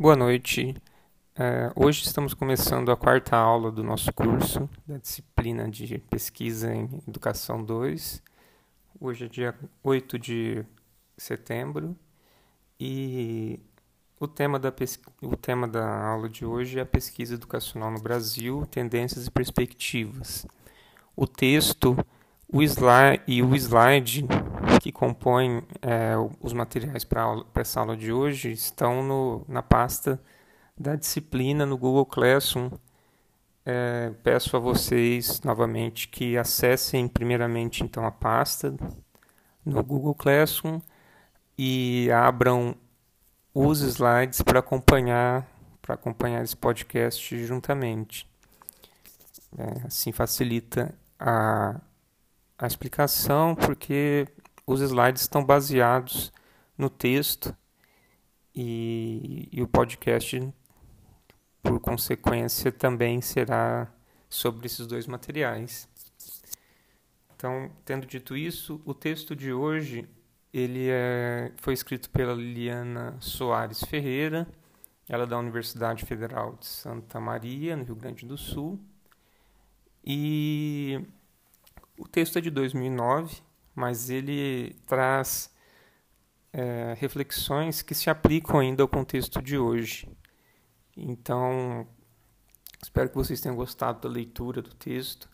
Boa noite. É, hoje estamos começando a quarta aula do nosso curso da disciplina de Pesquisa em Educação 2. Hoje é dia 8 de setembro e o tema da, o tema da aula de hoje é a pesquisa educacional no Brasil, tendências e perspectivas. O texto o slide, e o slide que compõem é, os materiais para essa aula de hoje estão no, na pasta da disciplina no Google Classroom. É, peço a vocês novamente que acessem primeiramente então a pasta no Google Classroom e abram os slides para acompanhar para acompanhar esse podcast juntamente. É, assim facilita a a explicação porque os slides estão baseados no texto e, e o podcast, por consequência, também será sobre esses dois materiais. Então, tendo dito isso, o texto de hoje ele é, foi escrito pela Liliana Soares Ferreira, ela é da Universidade Federal de Santa Maria, no Rio Grande do Sul, e o texto é de 2009, mas ele traz é, reflexões que se aplicam ainda ao contexto de hoje. Então, espero que vocês tenham gostado da leitura do texto.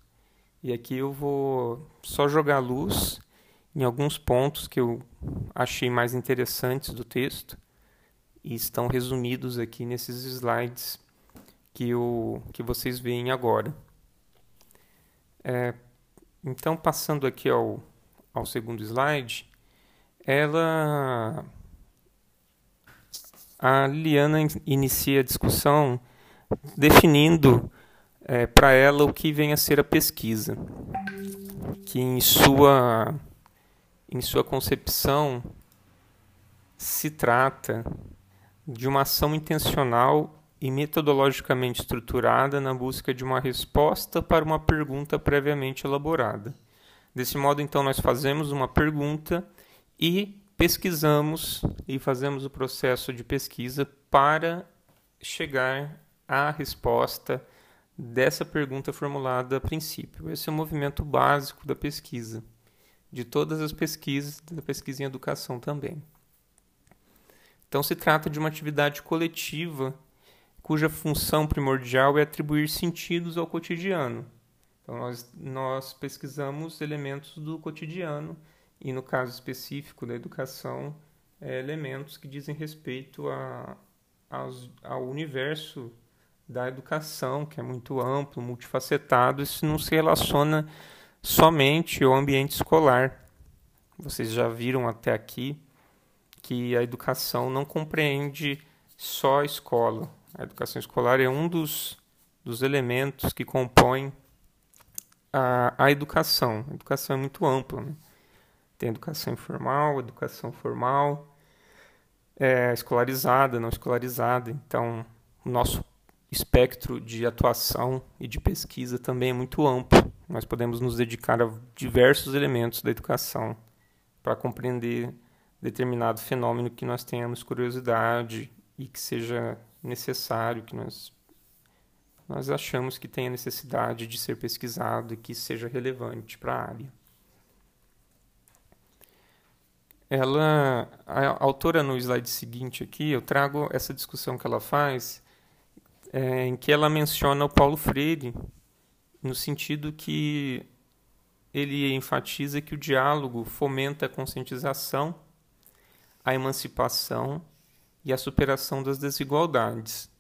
E aqui eu vou só jogar luz em alguns pontos que eu achei mais interessantes do texto e estão resumidos aqui nesses slides que, eu, que vocês veem agora. É, então, passando aqui ao, ao segundo slide, ela. A Liliana inicia a discussão definindo é, para ela o que vem a ser a pesquisa, que em sua, em sua concepção se trata de uma ação intencional e metodologicamente estruturada na busca de uma resposta para uma pergunta previamente elaborada. Desse modo, então, nós fazemos uma pergunta e pesquisamos e fazemos o processo de pesquisa para chegar à resposta dessa pergunta formulada a princípio. Esse é o movimento básico da pesquisa, de todas as pesquisas, da pesquisa em educação também. Então, se trata de uma atividade coletiva cuja função primordial é atribuir sentidos ao cotidiano. Então, nós, nós pesquisamos elementos do cotidiano e, no caso específico da educação, é, elementos que dizem respeito a, ao universo da educação, que é muito amplo, multifacetado, isso não se relaciona somente ao ambiente escolar. Vocês já viram até aqui que a educação não compreende só a escola, a educação escolar é um dos, dos elementos que compõem a, a educação. A educação é muito ampla. Né? Tem educação informal, educação formal, é, escolarizada, não escolarizada. Então, o nosso espectro de atuação e de pesquisa também é muito amplo. Nós podemos nos dedicar a diversos elementos da educação para compreender determinado fenômeno que nós tenhamos curiosidade e que seja necessário, que nós, nós achamos que tenha necessidade de ser pesquisado e que seja relevante para a área. Ela, a autora no slide seguinte aqui, eu trago essa discussão que ela faz, é, em que ela menciona o Paulo Freire, no sentido que ele enfatiza que o diálogo fomenta a conscientização, a emancipação e a superação das desigualdades.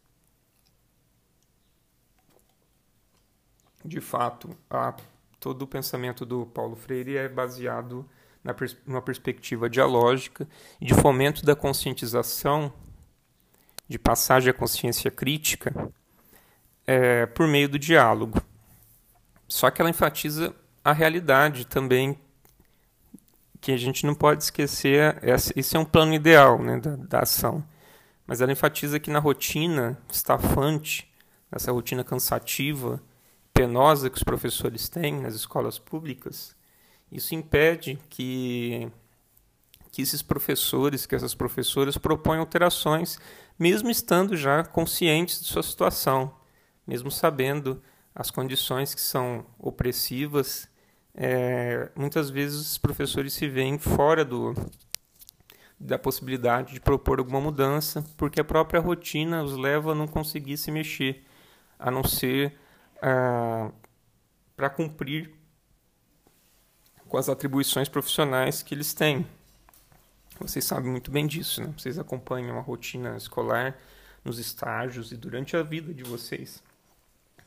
De fato, a, todo o pensamento do Paulo Freire é baseado na pers numa perspectiva dialógica e de fomento da conscientização, de passagem à consciência crítica, é, por meio do diálogo. Só que ela enfatiza a realidade também que a gente não pode esquecer, esse é um plano ideal né, da, da ação mas ela enfatiza que na rotina estafante, nessa rotina cansativa, penosa que os professores têm nas escolas públicas, isso impede que, que esses professores, que essas professoras propõem alterações, mesmo estando já conscientes de sua situação, mesmo sabendo as condições que são opressivas. É, muitas vezes os professores se veem fora do, da possibilidade de propor alguma mudança, porque a própria rotina os leva a não conseguir se mexer, a não ser para cumprir com as atribuições profissionais que eles têm. Vocês sabem muito bem disso, né? Vocês acompanham a rotina escolar nos estágios e durante a vida de vocês.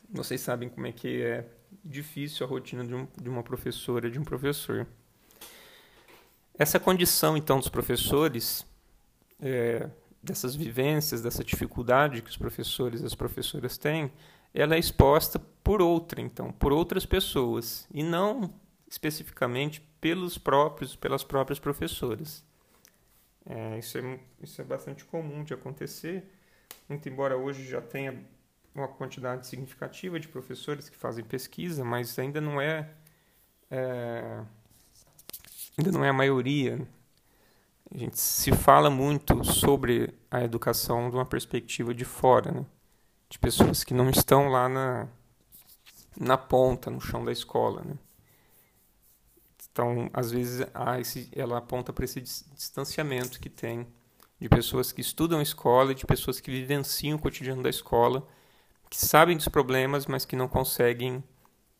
Vocês sabem como é que é difícil a rotina de, um, de uma professora, de um professor. Essa condição, então, dos professores, é, dessas vivências, dessa dificuldade que os professores e as professoras têm, ela é exposta por outra, então, por outras pessoas, e não especificamente pelos próprios, pelas próprias professoras. É, isso, é, isso é bastante comum de acontecer, muito embora hoje já tenha uma quantidade significativa de professores que fazem pesquisa, mas ainda não é, é ainda não é a maioria. A gente se fala muito sobre a educação de uma perspectiva de fora, né? De pessoas que não estão lá na, na ponta, no chão da escola. Né? Então, às vezes, esse, ela aponta para esse distanciamento que tem de pessoas que estudam a escola e de pessoas que vivenciam o cotidiano da escola que sabem dos problemas, mas que não conseguem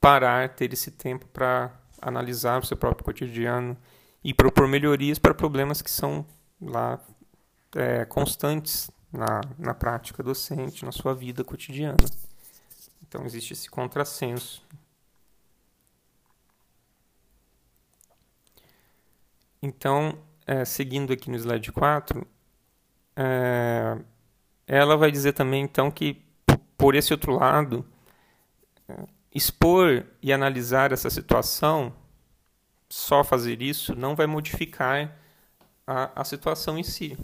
parar, ter esse tempo para analisar o seu próprio cotidiano e propor melhorias para problemas que são lá é, constantes na, na prática docente, na sua vida cotidiana. Então existe esse contrassenso. Então, é, seguindo aqui no slide 4, é, ela vai dizer também então que por esse outro lado, expor e analisar essa situação, só fazer isso, não vai modificar a, a situação em si.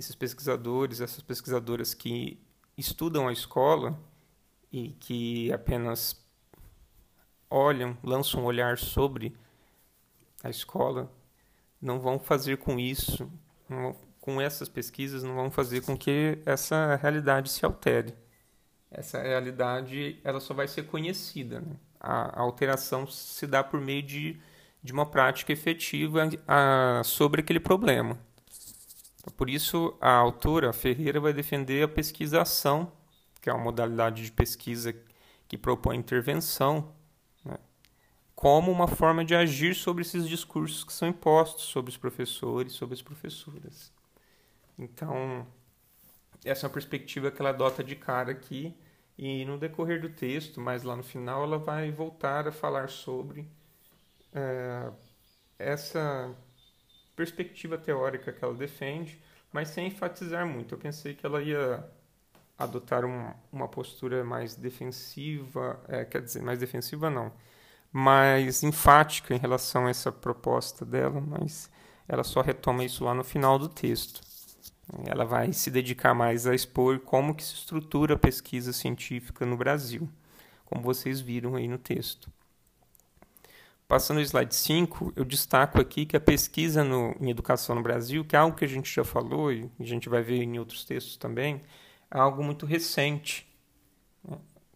Esses pesquisadores, essas pesquisadoras que estudam a escola e que apenas olham, lançam um olhar sobre a escola, não vão fazer com isso, não, com essas pesquisas, não vão fazer com que essa realidade se altere essa realidade ela só vai ser conhecida. Né? A, a, alteração se dá por meio de, de uma prática efetiva a, sobre aquele problema. Por isso, a autora, Ferreira, vai defender a pesquisação, que é uma modalidade de pesquisa que propõe intervenção, né? como uma forma de agir sobre esses discursos que são impostos sobre os professores, sobre as professoras. Então, essa é uma perspectiva que ela adota de cara aqui e no decorrer do texto, mais lá no final, ela vai voltar a falar sobre é, essa perspectiva teórica que ela defende, mas sem enfatizar muito. Eu pensei que ela ia adotar um, uma postura mais defensiva, é, quer dizer, mais defensiva não, mais enfática em relação a essa proposta dela, mas ela só retoma isso lá no final do texto. Ela vai se dedicar mais a expor como que se estrutura a pesquisa científica no Brasil, como vocês viram aí no texto. Passando ao slide 5, eu destaco aqui que a pesquisa no, em educação no Brasil, que é algo que a gente já falou e a gente vai ver em outros textos também, é algo muito recente.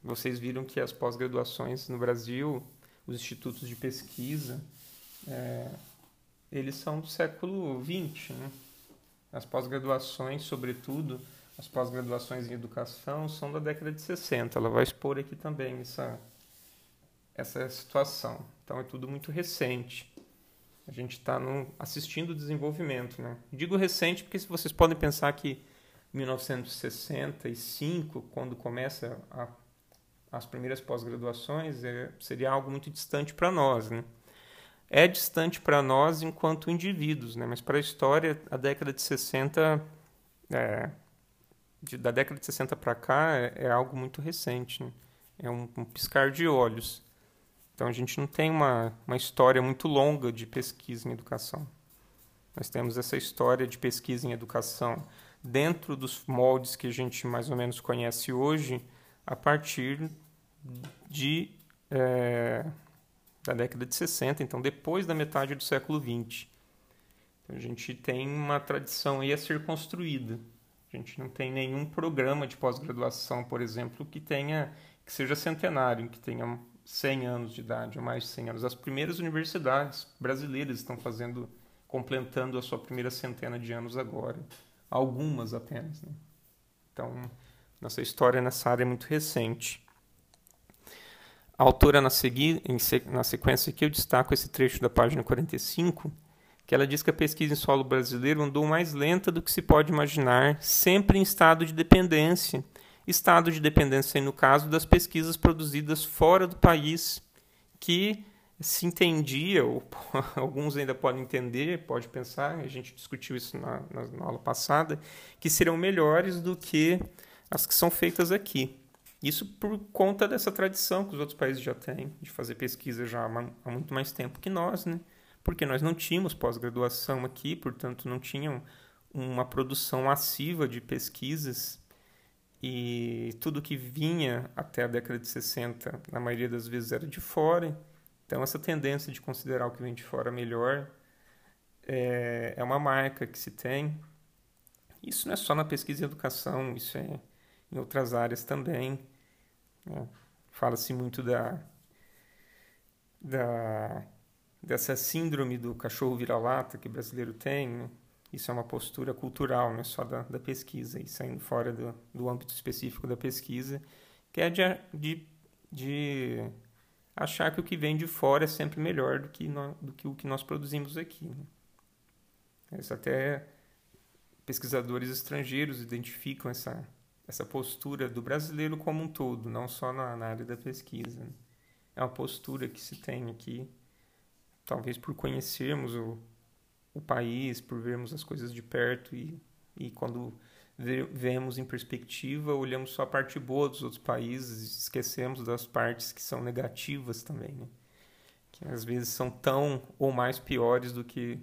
Vocês viram que as pós-graduações no Brasil, os institutos de pesquisa, é, eles são do século XX, né? As pós-graduações, sobretudo, as pós-graduações em educação, são da década de 60. Ela vai expor aqui também essa, essa situação. Então é tudo muito recente. A gente está assistindo o desenvolvimento. Né? Digo recente porque se vocês podem pensar que 1965, quando começa a, as primeiras pós-graduações, é, seria algo muito distante para nós. Né? é distante para nós enquanto indivíduos, né? mas para a história, a década de 60, é, de, da década de 60 para cá, é, é, algo muito recente, né? é um, um, piscar de olhos. Então a gente não tem uma, uma história muito longa de pesquisa em educação. Nós temos essa história de pesquisa em educação dentro dos moldes que a gente mais ou menos conhece hoje, a partir de. É, da década de 60, então depois da metade do século 20. Então, a gente tem uma tradição aí a ser construída. A gente não tem nenhum programa de pós-graduação, por exemplo, que tenha que seja centenário, que tenha 100 anos de idade ou mais de 100 anos. As primeiras universidades brasileiras estão fazendo, completando a sua primeira centena de anos agora. Algumas apenas. Né? Então, nossa história nessa área é muito recente. A autora, na, segui, na sequência aqui, eu destaco esse trecho da página 45, que ela diz que a pesquisa em solo brasileiro andou mais lenta do que se pode imaginar, sempre em estado de dependência. Estado de dependência, no caso, das pesquisas produzidas fora do país, que se entendia, ou alguns ainda podem entender, pode pensar, a gente discutiu isso na, na, na aula passada, que serão melhores do que as que são feitas aqui. Isso por conta dessa tradição que os outros países já têm de fazer pesquisa já há muito mais tempo que nós, né? Porque nós não tínhamos pós-graduação aqui, portanto não tinham uma produção massiva de pesquisas e tudo que vinha até a década de 60, na maioria das vezes era de fora. Então essa tendência de considerar o que vem de fora melhor é, é uma marca que se tem. Isso não é só na pesquisa e educação, isso é em outras áreas também. Né? Fala-se muito da, da, dessa síndrome do cachorro vira-lata que o brasileiro tem. Né? Isso é uma postura cultural, não é só da, da pesquisa, e saindo fora do, do âmbito específico da pesquisa, que é de, de, de achar que o que vem de fora é sempre melhor do que, no, do que o que nós produzimos aqui. Né? Isso até pesquisadores estrangeiros identificam essa, essa postura do brasileiro como um todo, não só na, na área da pesquisa. Né? É uma postura que se tem aqui, talvez por conhecermos o, o país, por vermos as coisas de perto e, e quando vemos em perspectiva, olhamos só a parte boa dos outros países esquecemos das partes que são negativas também, né? que às vezes são tão ou mais piores do que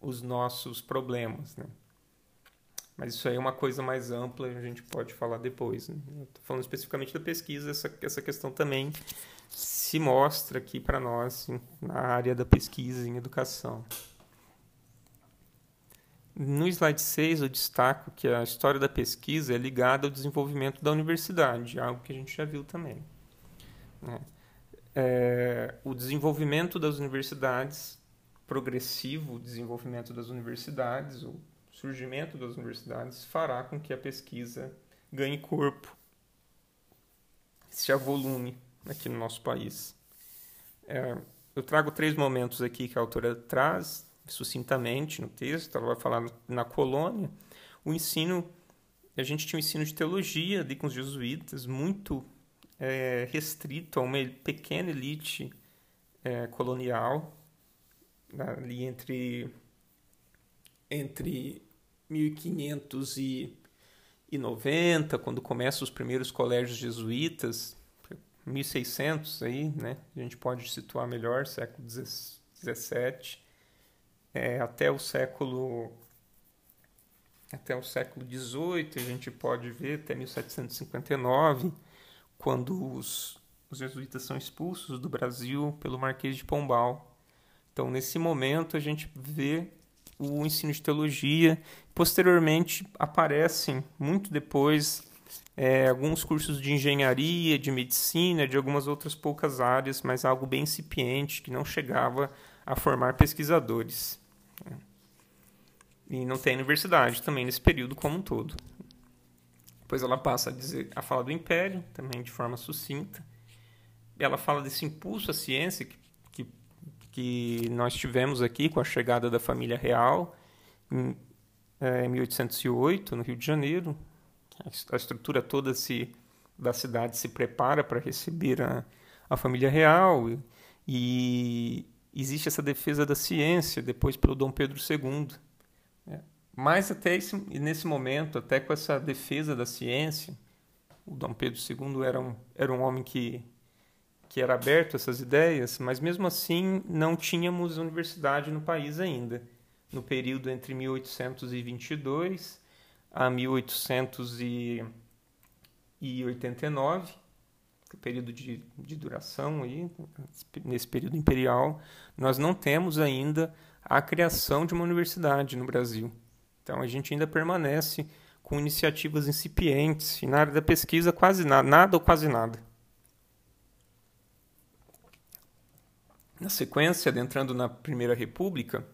os nossos problemas. Né? Mas isso aí é uma coisa mais ampla, a gente pode falar depois. Né? falando especificamente da pesquisa, essa, essa questão também se mostra aqui para nós na área da pesquisa em educação. No slide 6, eu destaco que a história da pesquisa é ligada ao desenvolvimento da universidade, algo que a gente já viu também. Né? É, o desenvolvimento das universidades, progressivo desenvolvimento das universidades, o surgimento das universidades fará com que a pesquisa ganhe corpo, se volume aqui no nosso país. É, eu trago três momentos aqui que a autora traz sucintamente no texto. Ela vai falar na colônia. O ensino, a gente tinha um ensino de teologia ali com os jesuítas, muito é, restrito a uma pequena elite é, colonial, ali entre entre 1590, quando começam os primeiros colégios jesuítas, 1600 aí, né? A gente pode situar melhor, século 17, é, até o século até o século 18, a gente pode ver até 1759, quando os, os jesuítas são expulsos do Brasil pelo Marquês de Pombal. Então, nesse momento, a gente vê o ensino de teologia. Posteriormente aparecem, muito depois, é, alguns cursos de engenharia, de medicina, de algumas outras poucas áreas, mas algo bem incipiente que não chegava a formar pesquisadores. E não tem universidade também nesse período como um todo. Depois ela passa a, dizer, a falar do império, também de forma sucinta. Ela fala desse impulso à ciência que que nós tivemos aqui com a chegada da família real em, é, em 1808, no Rio de Janeiro. A estrutura toda se, da cidade se prepara para receber a, a família real e existe essa defesa da ciência depois pelo Dom Pedro II. É. Mas até esse, nesse momento, até com essa defesa da ciência, o Dom Pedro II era um, era um homem que que era aberto a essas ideias, mas mesmo assim não tínhamos universidade no país ainda. No período entre 1822 a 1889, o período de, de duração aí, nesse período imperial, nós não temos ainda a criação de uma universidade no Brasil. Então a gente ainda permanece com iniciativas incipientes e na área da pesquisa quase nada, nada ou quase nada. Na sequência, adentrando na Primeira República,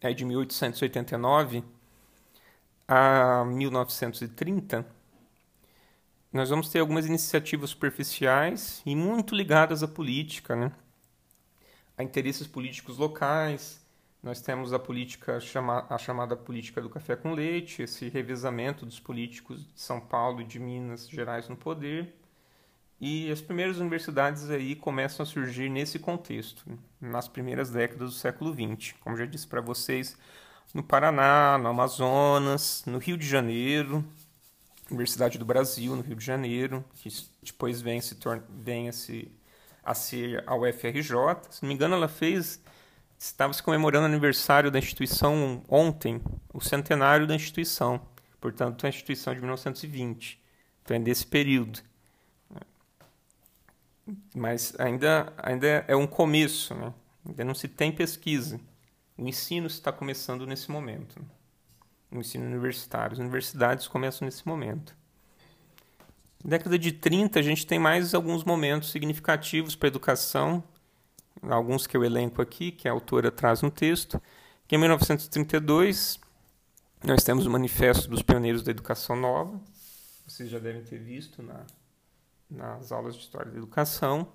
é de 1889 a 1930, nós vamos ter algumas iniciativas superficiais e muito ligadas à política, né? a interesses políticos locais. Nós temos a política a chamada política do café com leite, esse revezamento dos políticos de São Paulo e de Minas Gerais no poder. E as primeiras universidades aí começam a surgir nesse contexto, nas primeiras décadas do século XX. Como já disse para vocês, no Paraná, no Amazonas, no Rio de Janeiro, Universidade do Brasil, no Rio de Janeiro, que depois vem, se torna, vem a, se, a ser a UFRJ. Se não me engano, ela fez. Estava se comemorando o aniversário da instituição ontem, o centenário da instituição. Portanto, a instituição de 1920. Então, é desse período mas ainda, ainda é um começo, né? ainda não se tem pesquisa. O ensino está começando nesse momento. O ensino universitário. As universidades começam nesse momento. Na década de 30, a gente tem mais alguns momentos significativos para a educação, alguns que eu elenco aqui, que a autora traz no texto. Que em 1932, nós temos o Manifesto dos Pioneiros da Educação Nova, vocês já devem ter visto na nas aulas de História da Educação,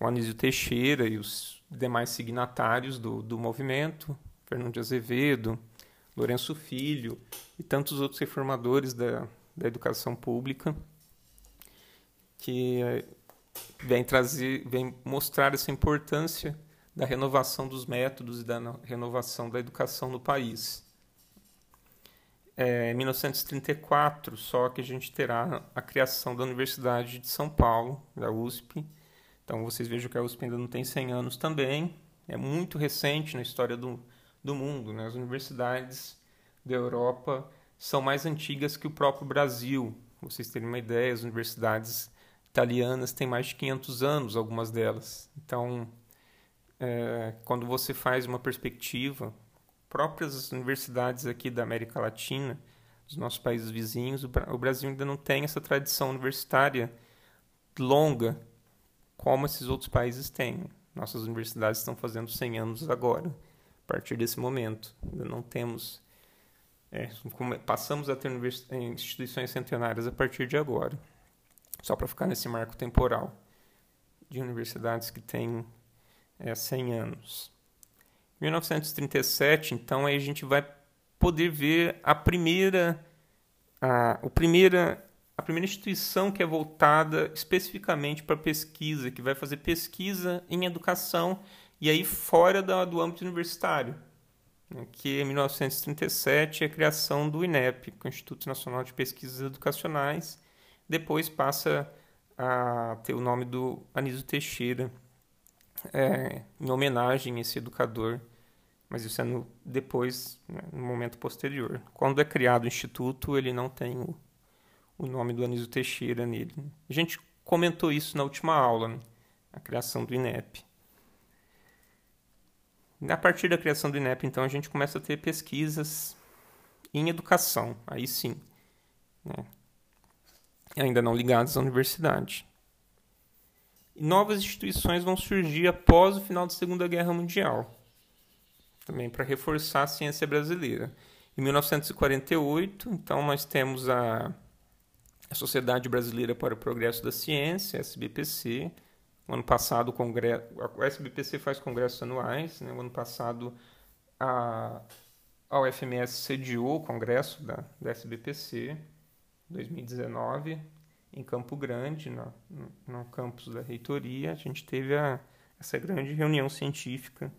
o Anísio Teixeira e os demais signatários do, do movimento, Fernando de Azevedo, Lourenço Filho e tantos outros reformadores da, da educação pública que eh, vem trazer, vem mostrar essa importância da renovação dos métodos e da renovação da educação no país é, 1934 só que a gente terá a criação da Universidade de São Paulo, da USP. Então vocês vejam que a USP ainda não tem 100 anos também. É muito recente na história do, do mundo. Né? As universidades da Europa são mais antigas que o próprio Brasil. Vocês terem uma ideia, as universidades italianas têm mais de 500 anos, algumas delas. Então, é, quando você faz uma perspectiva próprias universidades aqui da América Latina, dos nossos países vizinhos, o Brasil ainda não tem essa tradição universitária longa como esses outros países têm. Nossas universidades estão fazendo 100 anos agora, a partir desse momento. Ainda não temos. É, passamos a ter instituições centenárias a partir de agora, só para ficar nesse marco temporal de universidades que têm é, 100 anos. 1937, então aí a gente vai poder ver a primeira a, o primeira a primeira instituição que é voltada especificamente para pesquisa, que vai fazer pesquisa em educação e aí fora da, do âmbito universitário, né, que em 1937 é a criação do INEP, o Instituto Nacional de Pesquisas Educacionais, depois passa a ter o nome do Anísio Teixeira, é, em homenagem a esse educador, mas isso é no, depois, né, no momento posterior. Quando é criado o instituto, ele não tem o, o nome do Anísio Teixeira nele. A gente comentou isso na última aula, né, a criação do INEP. A partir da criação do INEP, então, a gente começa a ter pesquisas em educação, aí sim, né, ainda não ligadas à universidade. E novas instituições vão surgir após o final da Segunda Guerra Mundial, também para reforçar a ciência brasileira. Em 1948, então, nós temos a, a Sociedade Brasileira para o Progresso da Ciência, SBPC. O ano passado, o congresso, a SBPC faz congressos anuais. Né? O ano passado, a, a UFMS sediou o congresso da, da SBPC, 2019 em Campo Grande, no, no, campus da reitoria, a gente teve a, essa grande reunião científica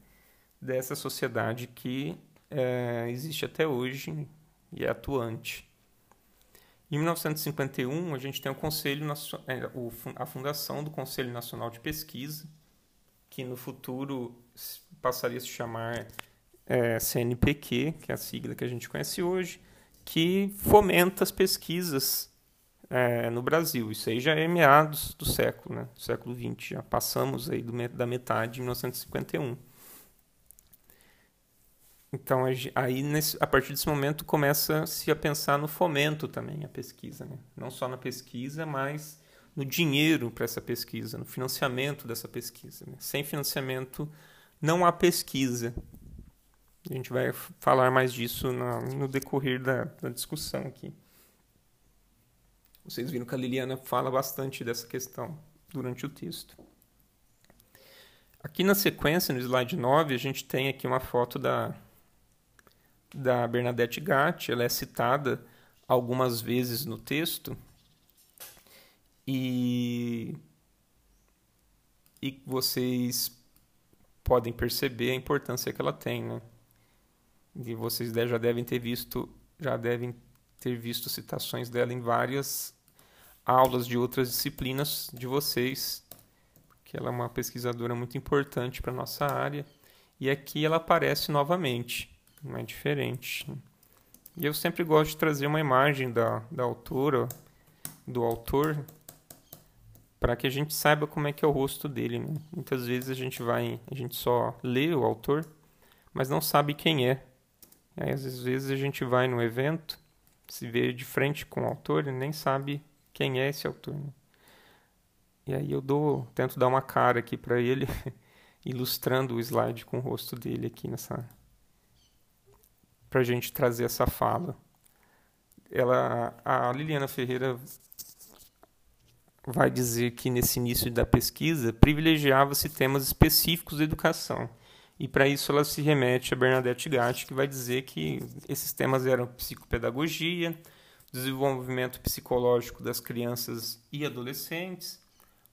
dessa sociedade que é, existe até hoje e é atuante. Em 1951, a gente tem o Conselho é, a fundação do Conselho Nacional de Pesquisa, que no futuro passaria a se chamar é, CNPq, que é a sigla que a gente conhece hoje, que fomenta as pesquisas é, no Brasil. Isso aí já é meados do século, né? Século XX. Já passamos aí do, da metade de 1951. Então, aí, nesse, a partir desse momento, começa-se a pensar no fomento também, a pesquisa. Né? Não só na pesquisa, mas no dinheiro para essa pesquisa, no financiamento dessa pesquisa. Né? Sem financiamento, não há pesquisa. A gente vai falar mais disso no decorrer da, da discussão aqui. Vocês viram que a Liliana fala bastante dessa questão durante o texto. Aqui na sequência, no slide 9, a gente tem aqui uma foto da, da Bernadette Gatti, ela é citada algumas vezes no texto e, e vocês podem perceber a importância que ela tem, né? E vocês já devem ter visto, já devem ter visto citações dela em várias aulas de outras disciplinas de vocês, que ela é uma pesquisadora muito importante para nossa área. E aqui ela aparece novamente é diferente. E eu sempre gosto de trazer uma imagem da, da autora, do autor, para que a gente saiba como é que é o rosto dele. Né? Muitas vezes a gente vai, a gente só lê o autor, mas não sabe quem é. Aí, às vezes a gente vai no evento, se vê de frente com o autor e nem sabe quem é esse autor. Né? E aí eu dou, tento dar uma cara aqui para ele, ilustrando o slide com o rosto dele aqui nessa para a gente trazer essa fala. Ela, a Liliana Ferreira vai dizer que nesse início da pesquisa privilegiava-se temas específicos da educação. E para isso ela se remete a Bernadette Gatti, que vai dizer que esses temas eram psicopedagogia, desenvolvimento psicológico das crianças e adolescentes,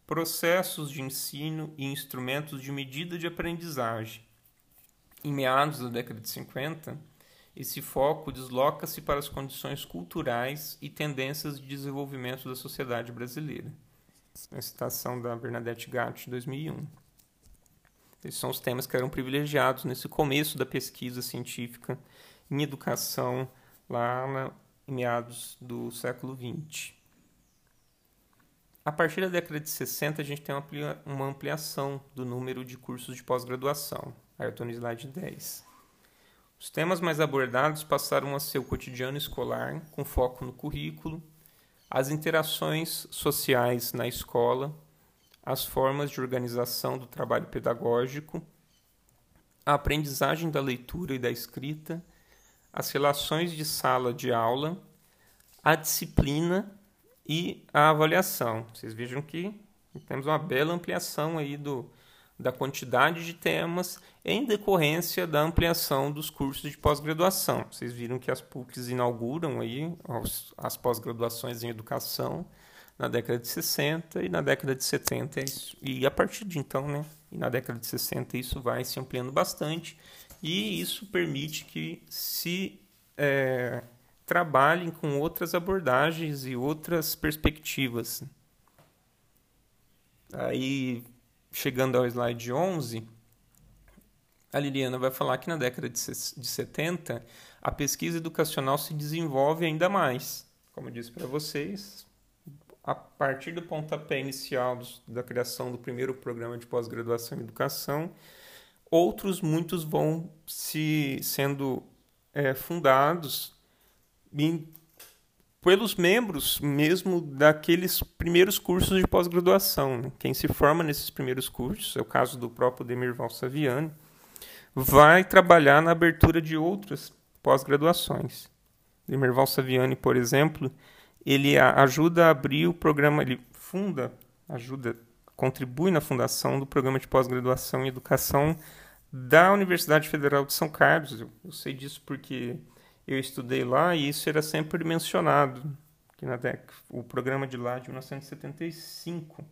processos de ensino e instrumentos de medida de aprendizagem. Em meados da década de 50, esse foco desloca-se para as condições culturais e tendências de desenvolvimento da sociedade brasileira. A citação da Bernadette Gatti, 2001. Esses são os temas que eram privilegiados nesse começo da pesquisa científica em educação, lá na, em meados do século XX. A partir da década de 60, a gente tem uma ampliação do número de cursos de pós-graduação. Aí eu estou no slide 10. Os temas mais abordados passaram a ser o cotidiano escolar, com foco no currículo, as interações sociais na escola, as formas de organização do trabalho pedagógico, a aprendizagem da leitura e da escrita, as relações de sala de aula, a disciplina e a avaliação. Vocês vejam que temos uma bela ampliação aí do, da quantidade de temas em decorrência da ampliação dos cursos de pós-graduação. Vocês viram que as PUCs inauguram aí as pós-graduações em educação na década de 60 e na década de 70 e a partir de então, né, e na década de 60 isso vai se ampliando bastante e isso permite que se é, trabalhem com outras abordagens e outras perspectivas. Aí chegando ao slide 11, a Liliana vai falar que na década de 70 a pesquisa educacional se desenvolve ainda mais. Como eu disse para vocês, a partir do pontapé inicial da criação do primeiro programa de pós-graduação em educação, outros muitos vão se sendo é, fundados em pelos membros mesmo daqueles primeiros cursos de pós-graduação. Né? Quem se forma nesses primeiros cursos, é o caso do próprio Demirval Saviani, vai trabalhar na abertura de outras pós-graduações. Demirval Saviani, por exemplo, ele ajuda a abrir o programa, ele funda, ajuda, contribui na fundação do programa de pós-graduação em educação da Universidade Federal de São Carlos. Eu, eu sei disso porque eu estudei lá e isso era sempre mencionado, que na década, o programa de lá de 1975.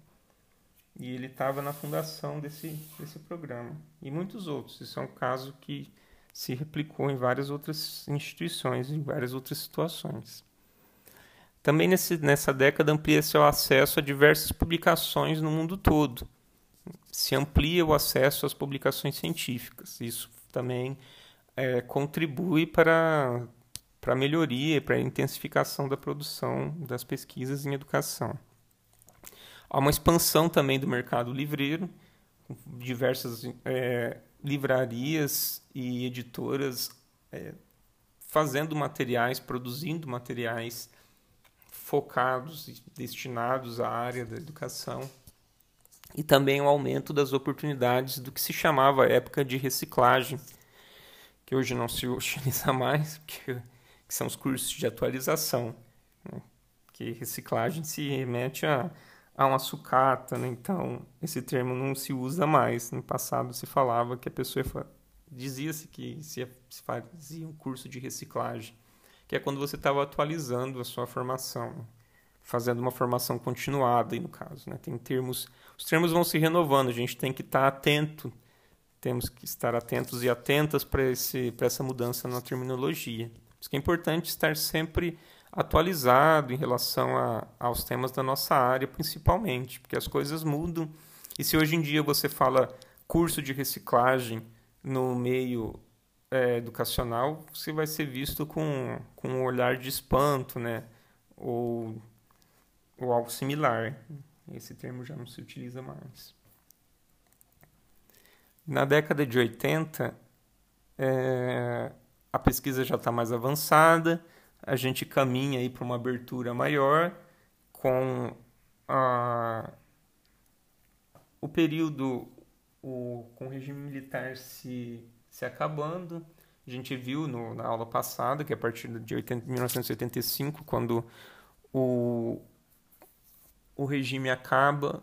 E ele estava na fundação desse, desse programa. E muitos outros. Isso é um caso que se replicou em várias outras instituições, em várias outras situações. Também nesse, nessa década amplia-se o acesso a diversas publicações no mundo todo. Se amplia o acesso às publicações científicas. Isso também é, contribui para, para melhoria, para intensificação da produção das pesquisas em educação. Há uma expansão também do mercado livreiro, diversas é, livrarias e editoras é, fazendo materiais, produzindo materiais focados e destinados à área da educação. E também o aumento das oportunidades do que se chamava época de reciclagem, que hoje não se utiliza mais, que, que são os cursos de atualização. Né? Que reciclagem se remete a a uma sucata, né? então esse termo não se usa mais. No passado se falava que a pessoa dizia-se que se fazia um curso de reciclagem, que é quando você estava atualizando a sua formação, fazendo uma formação continuada, aí no caso, né? Tem termos, os termos vão se renovando, a gente tem que estar atento, temos que estar atentos e atentas para essa mudança na terminologia. Por isso que é importante estar sempre atualizado em relação a, aos temas da nossa área, principalmente, porque as coisas mudam. E se hoje em dia você fala curso de reciclagem no meio é, educacional, você vai ser visto com, com um olhar de espanto, né? Ou, ou algo similar. Esse termo já não se utiliza mais. Na década de 80, é, a pesquisa já está mais avançada a gente caminha aí para uma abertura maior com a, o período o, com o regime militar se, se acabando. A gente viu no, na aula passada que a partir de 80, 1985, quando o, o regime acaba,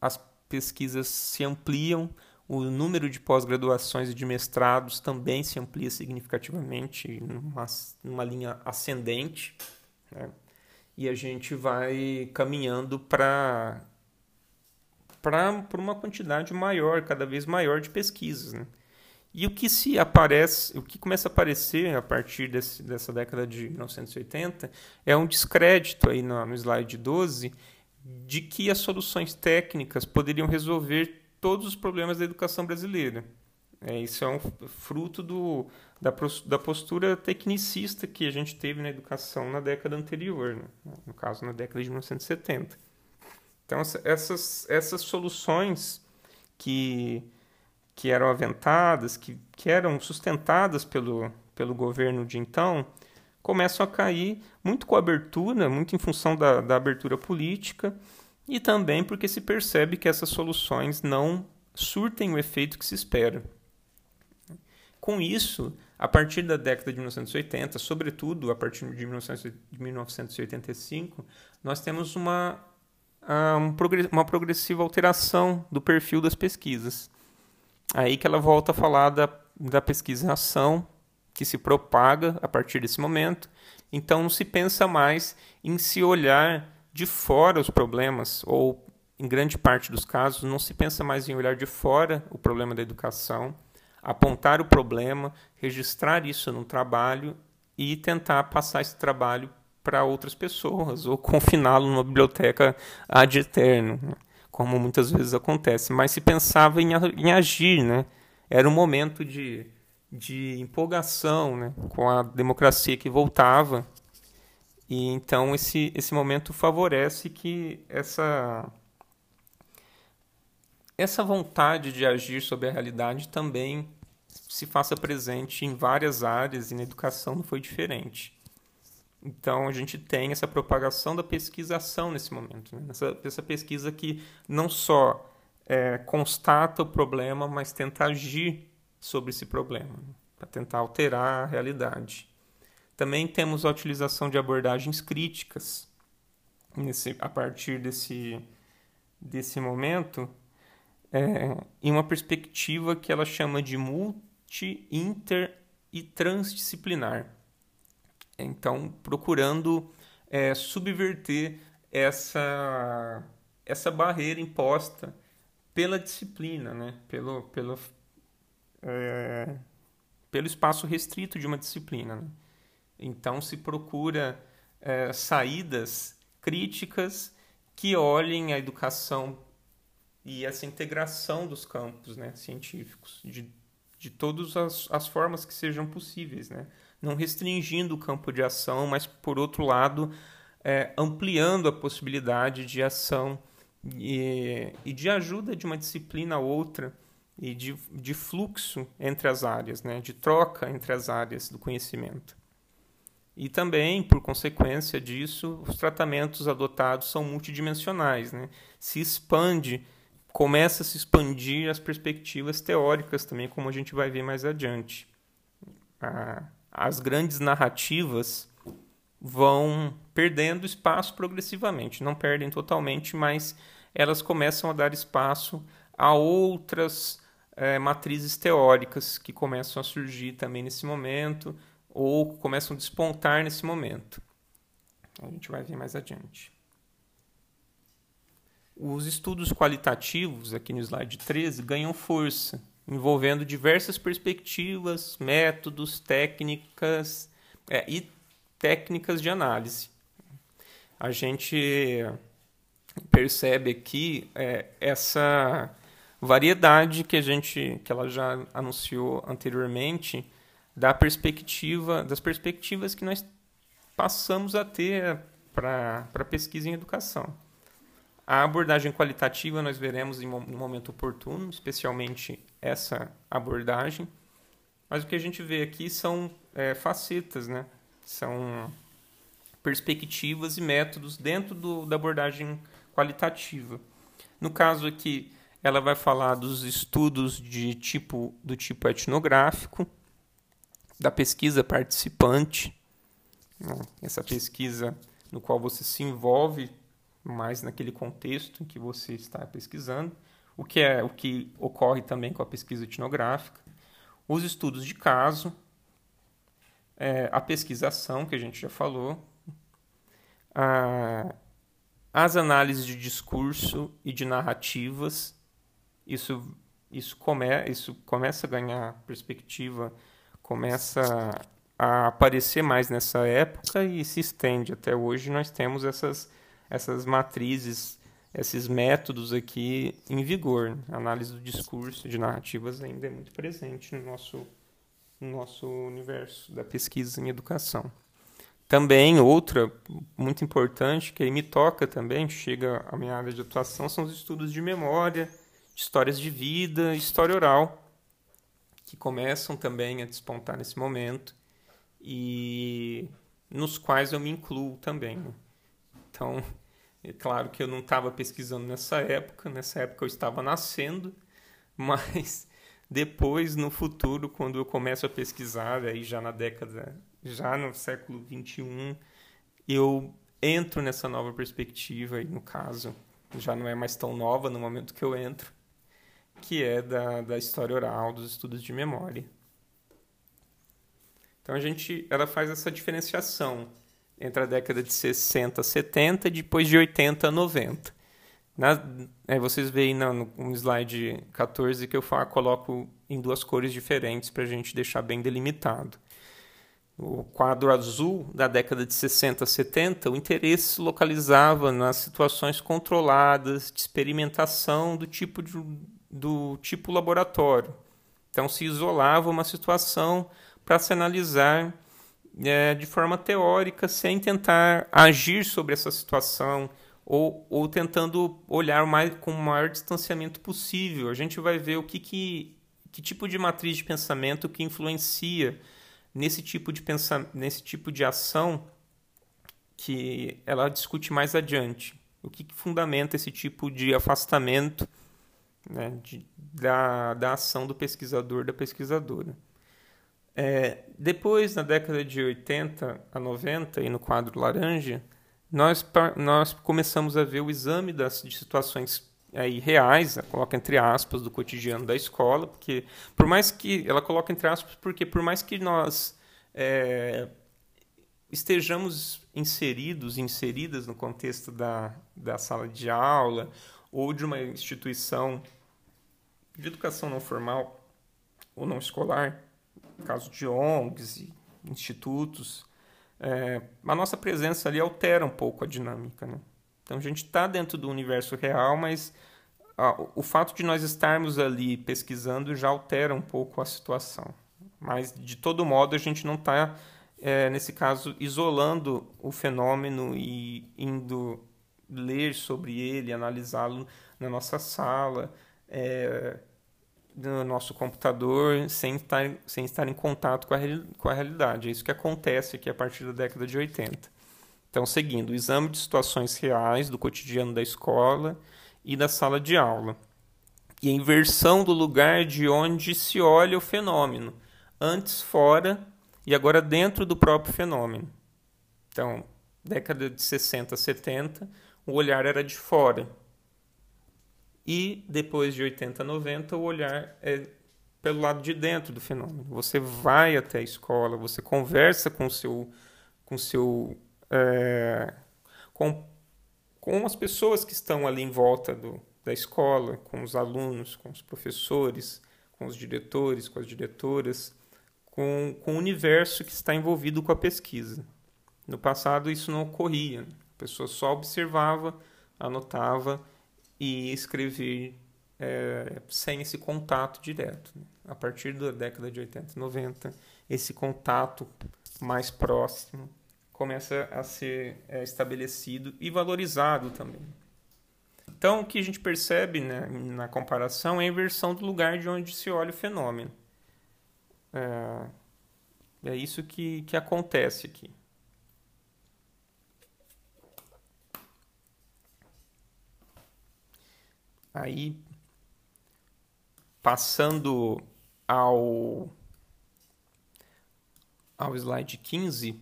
as pesquisas se ampliam, o número de pós-graduações e de mestrados também se amplia significativamente, numa, numa linha ascendente. Né? E a gente vai caminhando para uma quantidade maior, cada vez maior de pesquisas. Né? E o que se aparece, o que começa a aparecer a partir desse, dessa década de 1980 é um descrédito aí no, no slide 12 de que as soluções técnicas poderiam resolver todos os problemas da educação brasileira. É, isso é um fruto do, da, da postura tecnicista que a gente teve na educação na década anterior, né? no caso, na década de 1970. Então, essas, essas soluções que, que eram aventadas, que, que eram sustentadas pelo, pelo governo de então, começam a cair muito com a abertura, muito em função da, da abertura política e também porque se percebe que essas soluções não surtem o efeito que se espera. Com isso, a partir da década de 1980, sobretudo a partir de 1985, nós temos uma, uma progressiva alteração do perfil das pesquisas. Aí que ela volta a falar da, da pesquisa ação, que se propaga a partir desse momento. Então não se pensa mais em se olhar de fora os problemas, ou em grande parte dos casos, não se pensa mais em olhar de fora o problema da educação, apontar o problema, registrar isso no trabalho e tentar passar esse trabalho para outras pessoas, ou confiná-lo numa biblioteca ad eterno, né? como muitas vezes acontece. Mas se pensava em, em agir, né? era um momento de, de empolgação né? com a democracia que voltava e então esse, esse momento favorece que essa, essa vontade de agir sobre a realidade também se faça presente em várias áreas e na educação não foi diferente. Então a gente tem essa propagação da pesquisação nesse momento, né? essa, essa pesquisa que não só é, constata o problema, mas tenta agir sobre esse problema, né? para tentar alterar a realidade. Também temos a utilização de abordagens críticas nesse, a partir desse, desse momento, é, em uma perspectiva que ela chama de multi, inter e transdisciplinar. Então, procurando é, subverter essa, essa barreira imposta pela disciplina, né? pelo, pelo, é, pelo espaço restrito de uma disciplina. Né? Então se procura é, saídas críticas que olhem a educação e essa integração dos campos né, científicos, de, de todas as, as formas que sejam possíveis, né? não restringindo o campo de ação, mas, por outro lado, é, ampliando a possibilidade de ação e, e de ajuda de uma disciplina a outra e de, de fluxo entre as áreas, né? de troca entre as áreas do conhecimento. E também, por consequência disso, os tratamentos adotados são multidimensionais. Né? Se expande, começa a se expandir as perspectivas teóricas também, como a gente vai ver mais adiante. as grandes narrativas vão perdendo espaço progressivamente. Não perdem totalmente, mas elas começam a dar espaço a outras é, matrizes teóricas que começam a surgir também nesse momento ou começam a despontar nesse momento. A gente vai ver mais adiante. Os estudos qualitativos, aqui no slide 13, ganham força, envolvendo diversas perspectivas, métodos, técnicas é, e técnicas de análise. A gente percebe aqui é, essa variedade que a gente que ela já anunciou anteriormente da perspectiva, das perspectivas que nós passamos a ter para a pesquisa em educação. A abordagem qualitativa nós veremos em um momento oportuno, especialmente essa abordagem, mas o que a gente vê aqui são é, facetas, né? são perspectivas e métodos dentro do, da abordagem qualitativa. No caso aqui, ela vai falar dos estudos de tipo do tipo etnográfico, da pesquisa participante, né? essa pesquisa no qual você se envolve mais naquele contexto em que você está pesquisando, o que é o que ocorre também com a pesquisa etnográfica, os estudos de caso, é, a pesquisação que a gente já falou, a, as análises de discurso e de narrativas, isso isso, come, isso começa a ganhar perspectiva começa a aparecer mais nessa época e se estende até hoje. Nós temos essas, essas matrizes, esses métodos aqui em vigor. A análise do discurso, de narrativas ainda é muito presente no nosso, no nosso universo da pesquisa em educação. Também outra muito importante que aí me toca também, chega à minha área de atuação, são os estudos de memória, histórias de vida, história oral que começam também a despontar nesse momento e nos quais eu me incluo também. Né? Então, é claro que eu não estava pesquisando nessa época, nessa época eu estava nascendo, mas depois, no futuro, quando eu começo a pesquisar, aí já na década, já no século 21, eu entro nessa nova perspectiva, e no caso, já não é mais tão nova no momento que eu entro, que é da, da história oral, dos estudos de memória. Então a gente, ela faz essa diferenciação entre a década de 60 a 70 e depois de 80 a 90. Na, é, vocês veem no, no slide 14 que eu falo, coloco em duas cores diferentes para a gente deixar bem delimitado. O quadro azul da década de 60 a 70, o interesse se localizava nas situações controladas de experimentação do tipo de, do tipo laboratório. Então, se isolava uma situação para se analisar é, de forma teórica, sem tentar agir sobre essa situação ou, ou tentando olhar mais, com o maior distanciamento possível. A gente vai ver o que, que, que tipo de matriz de pensamento que influencia nesse tipo de, pensa, nesse tipo de ação que ela discute mais adiante. O que, que fundamenta esse tipo de afastamento né, de, da, da ação do pesquisador, da pesquisadora. É, depois, na década de 80 a 90, e no quadro laranja, nós, nós começamos a ver o exame das, de situações aí reais, coloca entre aspas, do cotidiano da escola, porque por mais que, ela coloca entre aspas, porque por mais que nós é, estejamos inseridos, inseridas no contexto da, da sala de aula ou de uma instituição de educação não formal ou não escolar, no caso de ONGs e institutos, é, a nossa presença ali altera um pouco a dinâmica. Né? Então a gente está dentro do universo real, mas a, o fato de nós estarmos ali pesquisando já altera um pouco a situação. Mas de todo modo a gente não está, é, nesse caso, isolando o fenômeno e indo ler sobre ele, analisá-lo na nossa sala. É, no nosso computador sem estar, sem estar em contato com a, com a realidade. É isso que acontece aqui a partir da década de 80. Então, seguindo, o exame de situações reais do cotidiano da escola e da sala de aula. E a inversão do lugar de onde se olha o fenômeno, antes fora e agora dentro do próprio fenômeno. Então, década de 60, 70, o olhar era de fora. E depois de 80, 90, o olhar é pelo lado de dentro do fenômeno. Você vai até a escola, você conversa com o seu, com seu é, com, com as pessoas que estão ali em volta do, da escola, com os alunos, com os professores, com os diretores, com as diretoras, com, com o universo que está envolvido com a pesquisa. No passado isso não ocorria. A pessoa só observava, anotava e escrevia é, sem esse contato direto. A partir da década de 80 e 90, esse contato mais próximo começa a ser é, estabelecido e valorizado também. Então, o que a gente percebe né, na comparação é a inversão do lugar de onde se olha o fenômeno. É, é isso que, que acontece aqui. Aí, passando ao, ao slide 15,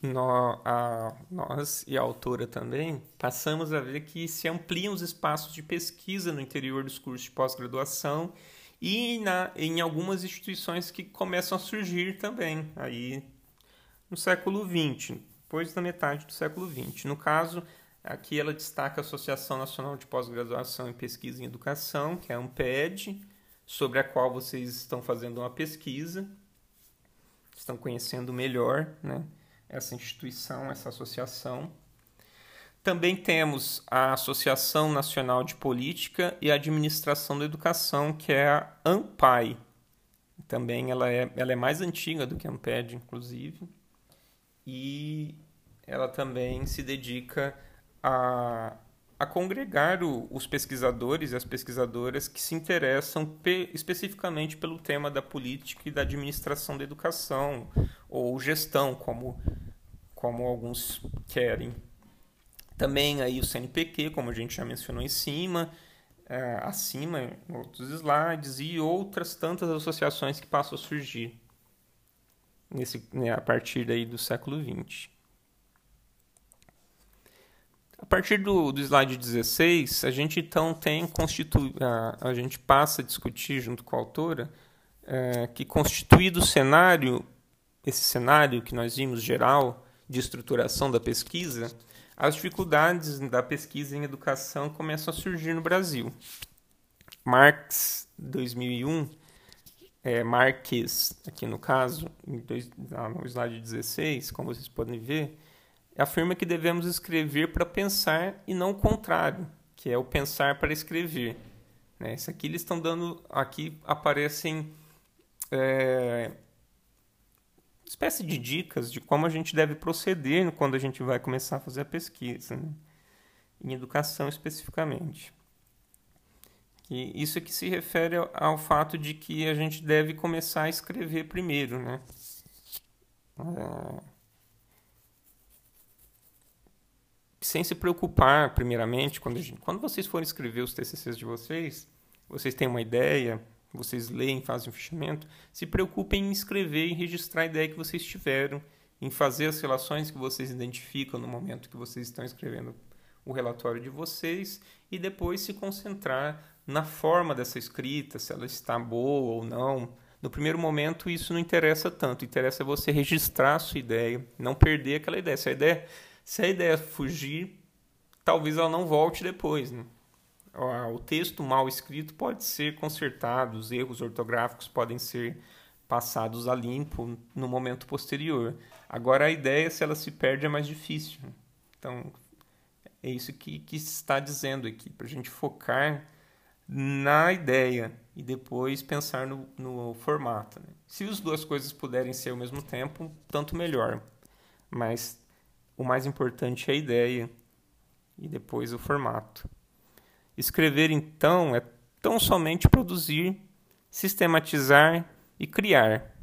no, a, nós e a autora também passamos a ver que se ampliam os espaços de pesquisa no interior dos cursos de pós-graduação e na, em algumas instituições que começam a surgir também aí no século XX, depois da metade do século XX. No caso, aqui ela destaca a Associação Nacional de Pós-Graduação em Pesquisa em Educação, que é a AMPED, sobre a qual vocês estão fazendo uma pesquisa, estão conhecendo melhor, né? essa instituição, essa associação. Também temos a Associação Nacional de Política e Administração da Educação, que é a ANPAI. Também ela é, ela é mais antiga do que a ANPED, inclusive. E ela também se dedica a, a congregar o, os pesquisadores e as pesquisadoras que se interessam pe, especificamente pelo tema da política e da administração da educação, ou gestão, como como alguns querem. Também aí o CNPq, como a gente já mencionou em cima, é, acima, em outros slides, e outras tantas associações que passam a surgir nesse, né, a partir daí do século XX. A partir do, do slide 16, a gente então tem constitu... a, a gente passa a discutir junto com a autora é, que constituído o cenário, esse cenário que nós vimos geral, de estruturação da pesquisa, as dificuldades da pesquisa em educação começam a surgir no Brasil. Marx, 2001, é, Marques, aqui no caso, dois, no slide 16, como vocês podem ver, afirma que devemos escrever para pensar e não o contrário, que é o pensar para escrever. Né? Isso aqui eles estão dando, aqui aparecem é, espécie de dicas de como a gente deve proceder quando a gente vai começar a fazer a pesquisa, né? em educação especificamente. E isso aqui se refere ao fato de que a gente deve começar a escrever primeiro, né? É... Sem se preocupar, primeiramente, quando, gente... quando vocês forem escrever os TCCs de vocês, vocês têm uma ideia, vocês leem, fazem o fichamento, se preocupem em escrever e registrar a ideia que vocês tiveram, em fazer as relações que vocês identificam no momento que vocês estão escrevendo o relatório de vocês e depois se concentrar na forma dessa escrita, se ela está boa ou não. No primeiro momento isso não interessa tanto, interessa você registrar a sua ideia, não perder aquela ideia. Se a ideia, se a ideia fugir, talvez ela não volte depois, né? o texto mal escrito pode ser consertado, os erros ortográficos podem ser passados a limpo no momento posterior. Agora, a ideia, se ela se perde, é mais difícil. Então, é isso que, que está dizendo aqui, para a gente focar na ideia e depois pensar no, no formato. Né? Se as duas coisas puderem ser ao mesmo tempo, tanto melhor. Mas o mais importante é a ideia e depois o formato. Escrever, então, é, tão somente produzir, sistematizar e criar.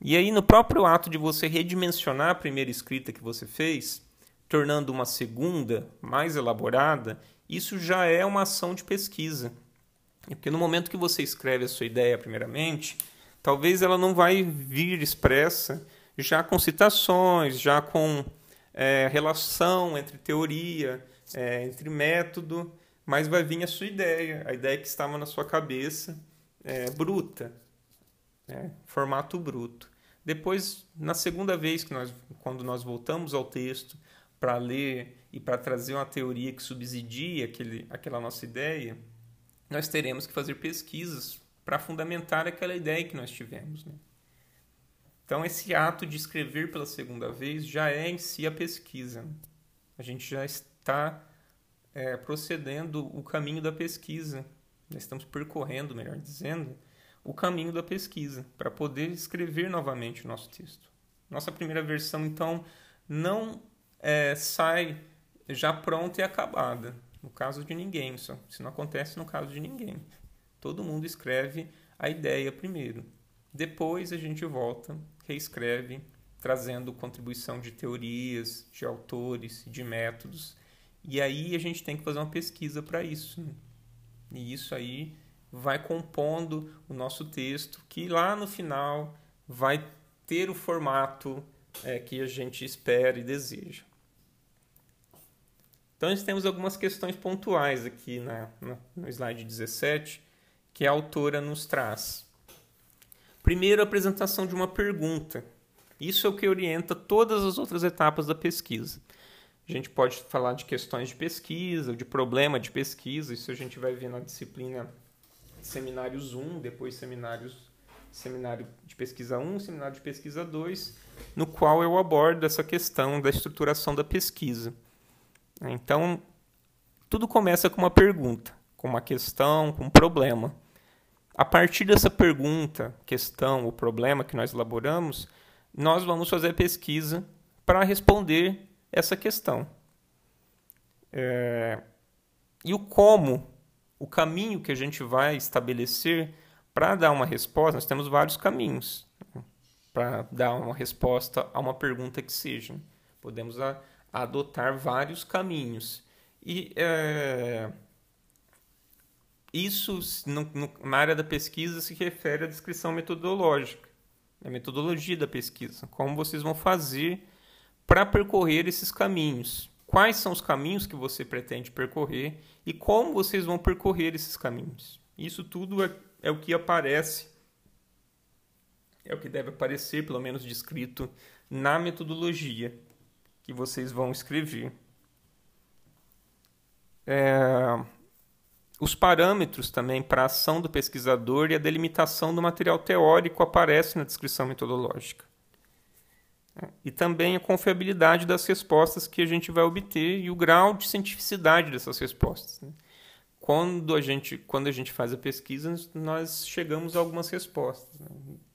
E aí, no próprio ato de você redimensionar a primeira escrita que você fez, tornando uma segunda mais elaborada, isso já é uma ação de pesquisa. Porque no momento que você escreve a sua ideia, primeiramente, talvez ela não vai vir expressa já com citações, já com é, relação entre teoria, é, entre método, mas vai vir a sua ideia, a ideia que estava na sua cabeça, é, bruta, né? formato bruto. Depois, na segunda vez que nós, quando nós voltamos ao texto para ler e para trazer uma teoria que subsidia aquele, aquela nossa ideia, nós teremos que fazer pesquisas para fundamentar aquela ideia que nós tivemos. Né? Então, esse ato de escrever pela segunda vez já é em si a pesquisa. A gente já está é, procedendo o caminho da pesquisa. Nós estamos percorrendo, melhor dizendo, o caminho da pesquisa para poder escrever novamente o nosso texto. Nossa primeira versão, então, não é, sai já pronta e acabada. No caso de ninguém, isso, isso não acontece no caso de ninguém. Todo mundo escreve a ideia primeiro. Depois a gente volta, reescreve, trazendo contribuição de teorias, de autores, de métodos. E aí a gente tem que fazer uma pesquisa para isso. Né? E isso aí vai compondo o nosso texto, que lá no final vai ter o formato é, que a gente espera e deseja. Então, nós temos algumas questões pontuais aqui na, no slide 17 que a autora nos traz. Primeiro, a apresentação de uma pergunta. Isso é o que orienta todas as outras etapas da pesquisa. A gente pode falar de questões de pesquisa, de problema de pesquisa, isso a gente vai ver na disciplina Seminários 1, depois seminários, Seminário de Pesquisa 1, Seminário de Pesquisa 2, no qual eu abordo essa questão da estruturação da pesquisa. Então, tudo começa com uma pergunta, com uma questão, com um problema. A partir dessa pergunta, questão ou problema que nós elaboramos, nós vamos fazer a pesquisa para responder essa questão. É... E o como, o caminho que a gente vai estabelecer para dar uma resposta, nós temos vários caminhos para dar uma resposta a uma pergunta que seja. Podemos adotar vários caminhos. E é, isso, no, no, na área da pesquisa, se refere à descrição metodológica, a metodologia da pesquisa. Como vocês vão fazer para percorrer esses caminhos. Quais são os caminhos que você pretende percorrer e como vocês vão percorrer esses caminhos. Isso tudo é, é o que aparece, é o que deve aparecer, pelo menos descrito, na metodologia que vocês vão escrever. É, os parâmetros também para a ação do pesquisador e a delimitação do material teórico aparecem na descrição metodológica. E também a confiabilidade das respostas que a gente vai obter e o grau de cientificidade dessas respostas. Né? Quando, a gente, quando a gente faz a pesquisa, nós chegamos a algumas respostas. Né?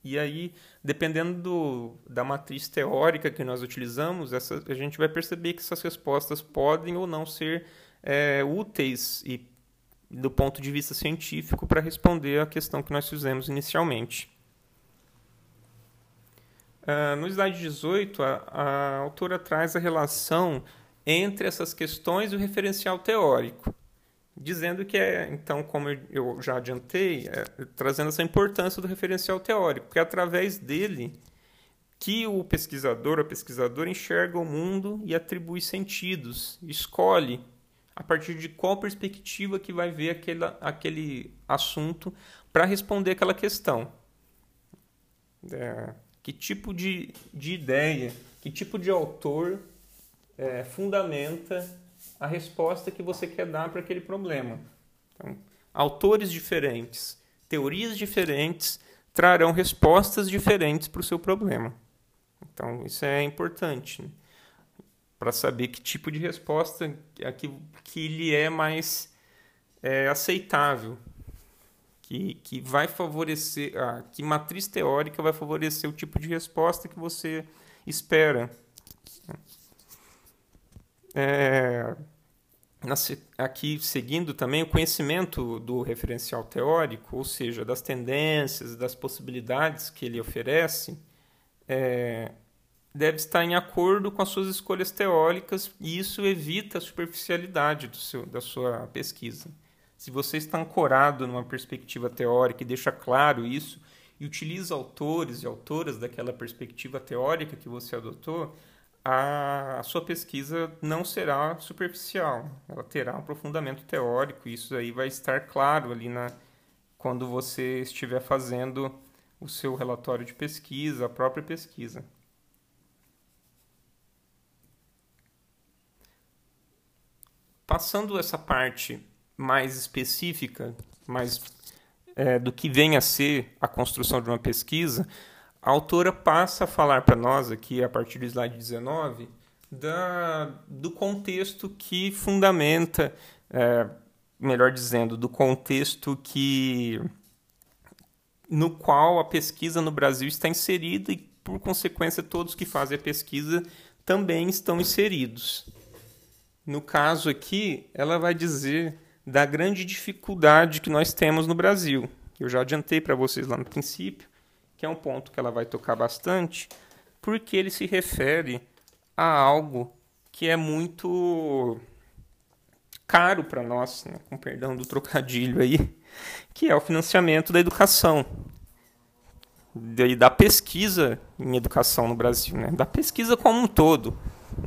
E aí, dependendo do, da matriz teórica que nós utilizamos, essa, a gente vai perceber que essas respostas podem ou não ser é, úteis e do ponto de vista científico para responder à questão que nós fizemos inicialmente. Uh, no slide 18, a, a autora traz a relação entre essas questões e o referencial teórico dizendo que é, então, como eu já adiantei, é, trazendo essa importância do referencial teórico, que é através dele que o pesquisador, a pesquisadora enxerga o mundo e atribui sentidos, escolhe a partir de qual perspectiva que vai ver aquele, aquele assunto para responder aquela questão. É, que tipo de, de ideia, que tipo de autor é, fundamenta a resposta que você quer dar para aquele problema. Então, autores diferentes, teorias diferentes trarão respostas diferentes para o seu problema. Então, isso é importante né? Para saber que tipo de resposta é que, que lhe é mais é, aceitável, que, que vai favorecer, ah, que matriz teórica vai favorecer o tipo de resposta que você espera. É, aqui seguindo também o conhecimento do referencial teórico, ou seja, das tendências, das possibilidades que ele oferece, é, deve estar em acordo com as suas escolhas teóricas e isso evita a superficialidade seu, da sua pesquisa. Se você está ancorado numa perspectiva teórica e deixa claro isso e utiliza autores e autoras daquela perspectiva teórica que você adotou, a, sua pesquisa não será superficial, ela terá um aprofundamento teórico, e isso aí vai estar claro ali na, quando você estiver fazendo o seu relatório de pesquisa, a própria pesquisa. Passando essa parte mais específica, mais é, do que vem a ser a construção de uma pesquisa, a autora passa a falar para nós aqui, a partir do slide 19, da, do contexto que fundamenta, é, melhor dizendo, do contexto que no qual a pesquisa no Brasil está inserida e, por consequência, todos que fazem a pesquisa também estão inseridos. No caso aqui, ela vai dizer da grande dificuldade que nós temos no Brasil. Eu já adiantei para vocês lá no princípio, que é um ponto que ela vai tocar bastante, porque ele se refere a algo que é muito caro para nós, né? com perdão do trocadilho aí, que é o financiamento da educação da pesquisa em educação no Brasil, né? da pesquisa como um todo.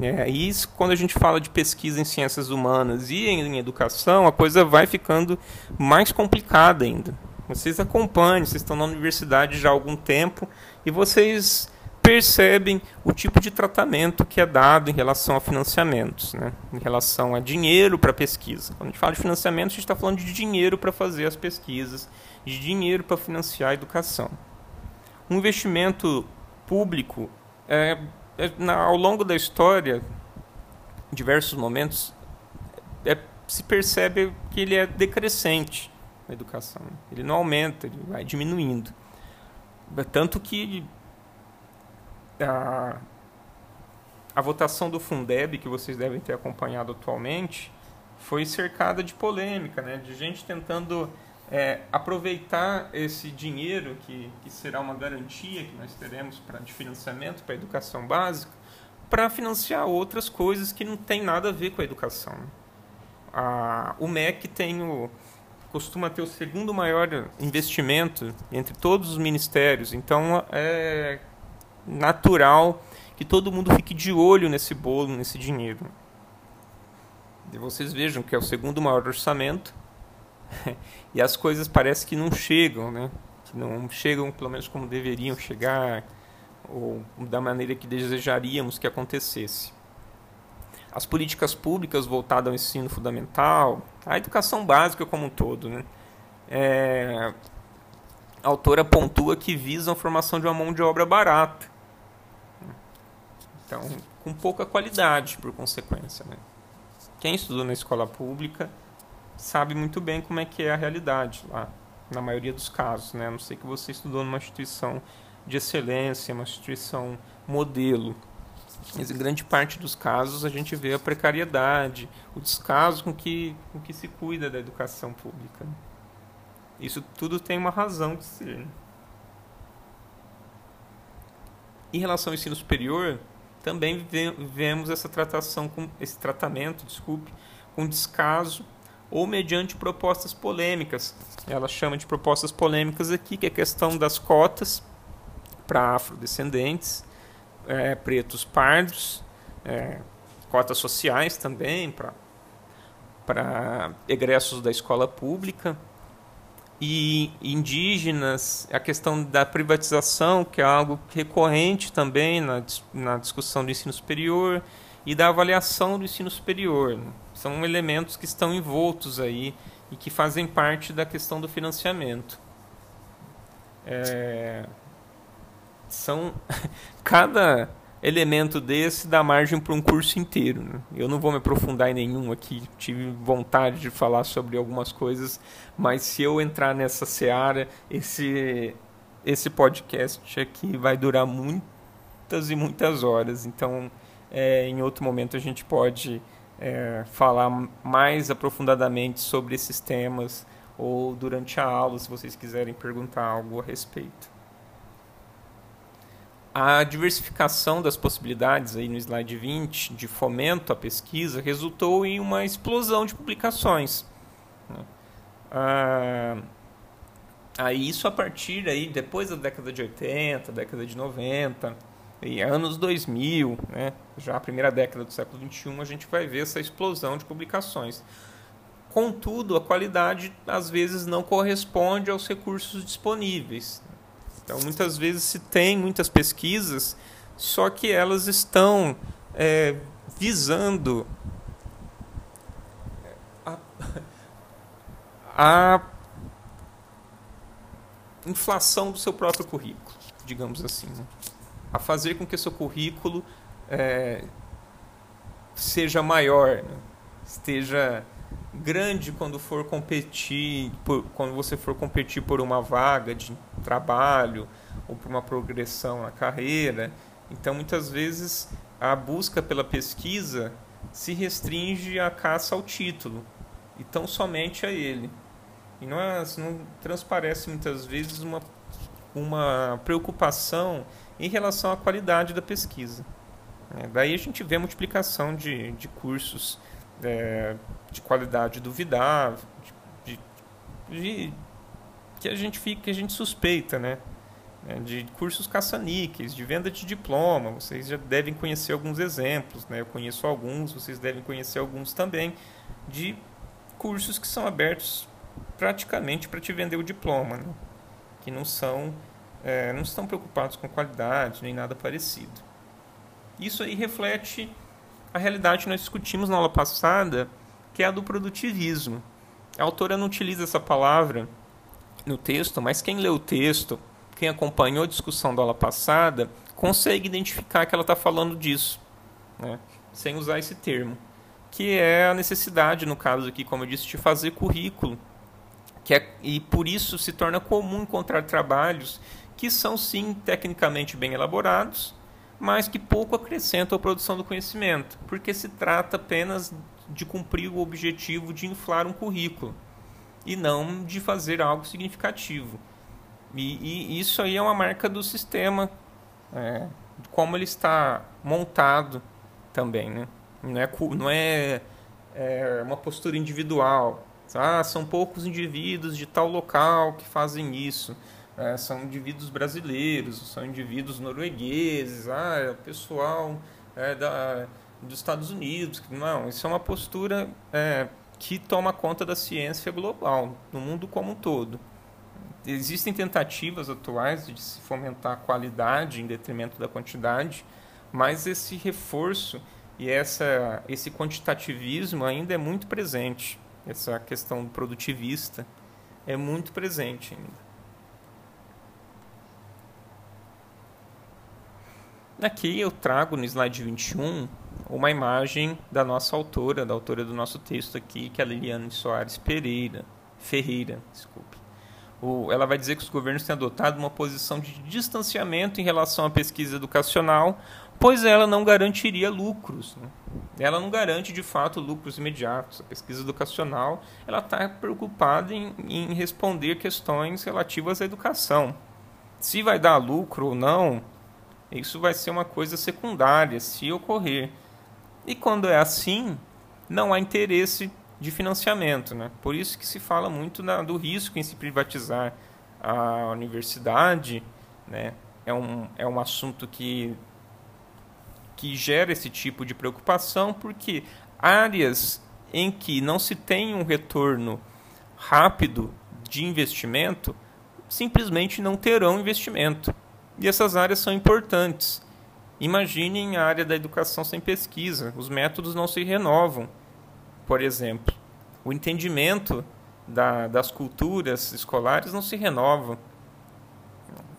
É, e isso, quando a gente fala de pesquisa em ciências humanas e em, educação, a coisa vai ficando mais complicada ainda. Vocês acompanham, vocês estão na universidade já há algum tempo e vocês percebem o tipo de tratamento que é dado em relação a financiamentos, né? em relação a dinheiro para pesquisa. Quando a gente fala de financiamento, a gente está falando de dinheiro para fazer as pesquisas, de dinheiro para financiar a educação. Um investimento público, é, na, ao longo da história, em diversos momentos, é, se percebe que ele é decrescente a educação. Ele não aumenta, ele vai diminuindo. Tanto que a, a votação do Fundeb, que vocês devem ter acompanhado atualmente, foi cercada de polêmica, né? de gente tentando é, aproveitar esse dinheiro, que, que será uma garantia que nós teremos pra, de financiamento para a educação básica, para financiar outras coisas que não tem nada a ver com a educação. A, o MEC tem o, costuma ter o segundo maior investimento entre todos os ministérios, então é natural que todo mundo fique de olho nesse bolo, nesse dinheiro. E vocês vejam que é o segundo maior orçamento e as coisas parecem que não chegam, né? Que não chegam pelo menos como deveriam chegar ou da maneira que desejaríamos que acontecesse as políticas públicas voltadas ao ensino fundamental, a educação básica como um todo. Né? É, a autora pontua que visam a formação de uma mão de obra barata. Então, com pouca qualidade, por consequência. Né? Quem estudou na escola pública sabe muito bem como é que é a realidade lá, na maioria dos casos. Né? A não sei que você estudou numa instituição de excelência, uma instituição modelo. Mas em grande parte dos casos a gente vê a precariedade, o descaso com que, com que se cuida da educação pública. Isso tudo tem uma razão de ser. Em relação ao ensino superior, também vemos essa tratação com esse tratamento, desculpe, com descaso ou mediante propostas polêmicas. Ela chama de propostas polêmicas aqui, que é a questão das cotas para afrodescendentes é, pretos pardos, é, cotas sociais também para egressos da escola pública e indígenas, a questão da privatização, que é algo recorrente também na, na discussão do ensino superior, e da avaliação do ensino superior. São elementos que estão envoltos aí e que fazem parte da questão do financiamento. É, são cada elemento desse dá margem para um curso inteiro. Né? Eu não vou me aprofundar em nenhum aqui, tive vontade de falar sobre algumas coisas, mas se eu entrar nessa seara, esse, esse podcast aqui vai durar muitas e muitas horas. Então, é, em outro momento, a gente pode é, falar mais aprofundadamente sobre esses temas ou durante a aula, se vocês quiserem perguntar algo a respeito. A diversificação das possibilidades aí no slide 20 de fomento à pesquisa resultou em uma explosão de publicações. Né? Ah, isso a partir aí depois da década de 80, década de 90 e anos 2000, né? já a primeira década do século 21, a gente vai ver essa explosão de publicações. Contudo, a qualidade às vezes não corresponde aos recursos disponíveis. Então, muitas vezes se tem muitas pesquisas, só que elas estão é, visando a, a inflação do seu próprio currículo, digamos assim. Né? A fazer com que seu currículo é, seja maior, né? esteja grande quando for competir, por, quando você for competir por uma vaga de trabalho ou por uma progressão na carreira. Então, muitas vezes a busca pela pesquisa se restringe à caça ao título e tão somente a ele. E não, é, não transparece muitas vezes uma, uma preocupação em relação à qualidade da pesquisa. É, daí a gente vê a multiplicação de, de cursos é, de qualidade duvidável, de, de, de, que a gente fica, que a gente suspeita, né? É, de cursos caça-níqueis, de venda de diploma, vocês já devem conhecer alguns exemplos, né? Eu conheço alguns, vocês devem conhecer alguns também, de cursos que são abertos praticamente para te vender o diploma, né? que não são, é, não estão preocupados com qualidade nem nada parecido. Isso aí reflete a realidade que nós discutimos na aula passada, que é a do produtivismo. A autora não utiliza essa palavra no texto, mas quem lê o texto, quem acompanhou a discussão da aula passada, consegue identificar que ela está falando disso, né? sem usar esse termo, que é a necessidade, no caso aqui, como eu disse, de fazer currículo, que é, e por isso se torna comum encontrar trabalhos que são sim tecnicamente bem elaborados, mas que pouco acrescentam à produção do conhecimento, porque se trata apenas de cumprir o objetivo de inflar um currículo e não de fazer algo significativo. E, e isso aí é uma marca do sistema, é, como ele está montado também. Né? Não é, não é, é uma postura individual. Ah, são poucos indivíduos de tal local que fazem isso é, são indivíduos brasileiros, são indivíduos noruegueses, ah, é o pessoal é, da, dos Estados Unidos. Não, isso é uma postura é, que toma conta da ciência global, no mundo como um todo. Existem tentativas atuais de se fomentar a qualidade em detrimento da quantidade, mas esse reforço e essa, esse quantitativismo ainda é muito presente. Essa questão produtivista é muito presente ainda. Aqui eu trago no slide 21 uma imagem da nossa autora, da autora do nosso texto aqui, que é a Liliane Soares Pereira, Ferreira, desculpe. Ela vai dizer que os governos têm adotado uma posição de distanciamento em relação à pesquisa educacional, pois ela não garantiria lucros. Né? Ela não garante de fato lucros imediatos. A pesquisa educacional ela está preocupada em, em responder questões relativas à educação. Se vai dar lucro ou não, isso vai ser uma coisa secundária se ocorrer. E quando é assim, não há interesse de financiamento. Né? Por isso que se fala muito na, do risco em se privatizar a universidade. Né? É, um, é um assunto que, que gera esse tipo de preocupação, porque áreas em que não se tem um retorno rápido de investimento simplesmente não terão investimento. E essas áreas são importantes. Imaginem a área da educação sem pesquisa. Os métodos não se renovam, por exemplo. O entendimento da, das culturas escolares não se renova.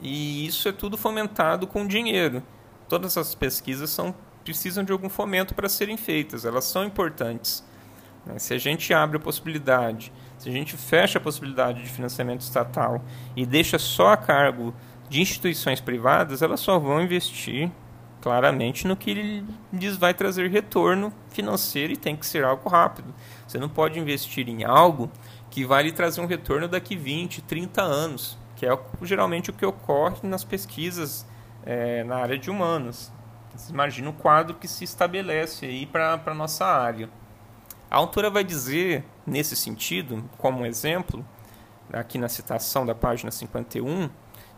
E isso é tudo fomentado com dinheiro. Todas as pesquisas são, precisam de algum fomento para serem feitas. Elas são importantes. Se a gente abre a possibilidade, se a gente fecha a possibilidade de financiamento estatal e deixa só a cargo de instituições privadas, elas só vão investir claramente no que lhes vai trazer retorno financeiro e tem que ser algo rápido. Você não pode investir em algo que vai lhe trazer um retorno daqui 20, 30 anos, que é geralmente o que ocorre nas pesquisas é, na área de humanas. Você imagina o quadro que se estabelece aí para a nossa área. A autora vai dizer, nesse sentido, como exemplo, aqui na citação da página 51,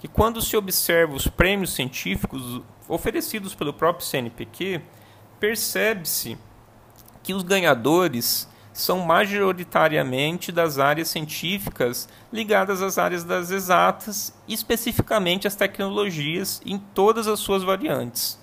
que quando se observa os prêmios científicos oferecidos pelo próprio CNPq, percebe-se que os ganhadores são majoritariamente das áreas científicas ligadas às áreas das exatas, especificamente às tecnologias em todas as suas variantes,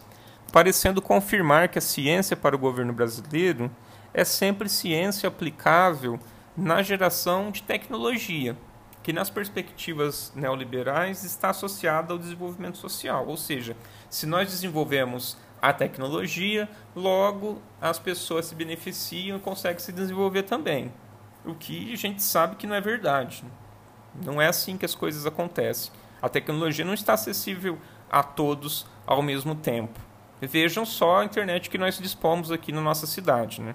parecendo confirmar que a ciência para o governo brasileiro é sempre ciência aplicável na geração de tecnologia, que nas perspectivas neoliberais está associada ao desenvolvimento social, ou seja, se nós desenvolvemos a tecnologia, logo as pessoas se beneficiam e conseguem se desenvolver também. O que a gente sabe que não é verdade. Não é assim que as coisas acontecem. A tecnologia não está acessível a todos ao mesmo tempo. Vejam só a internet que nós dispomos aqui na nossa cidade. Né?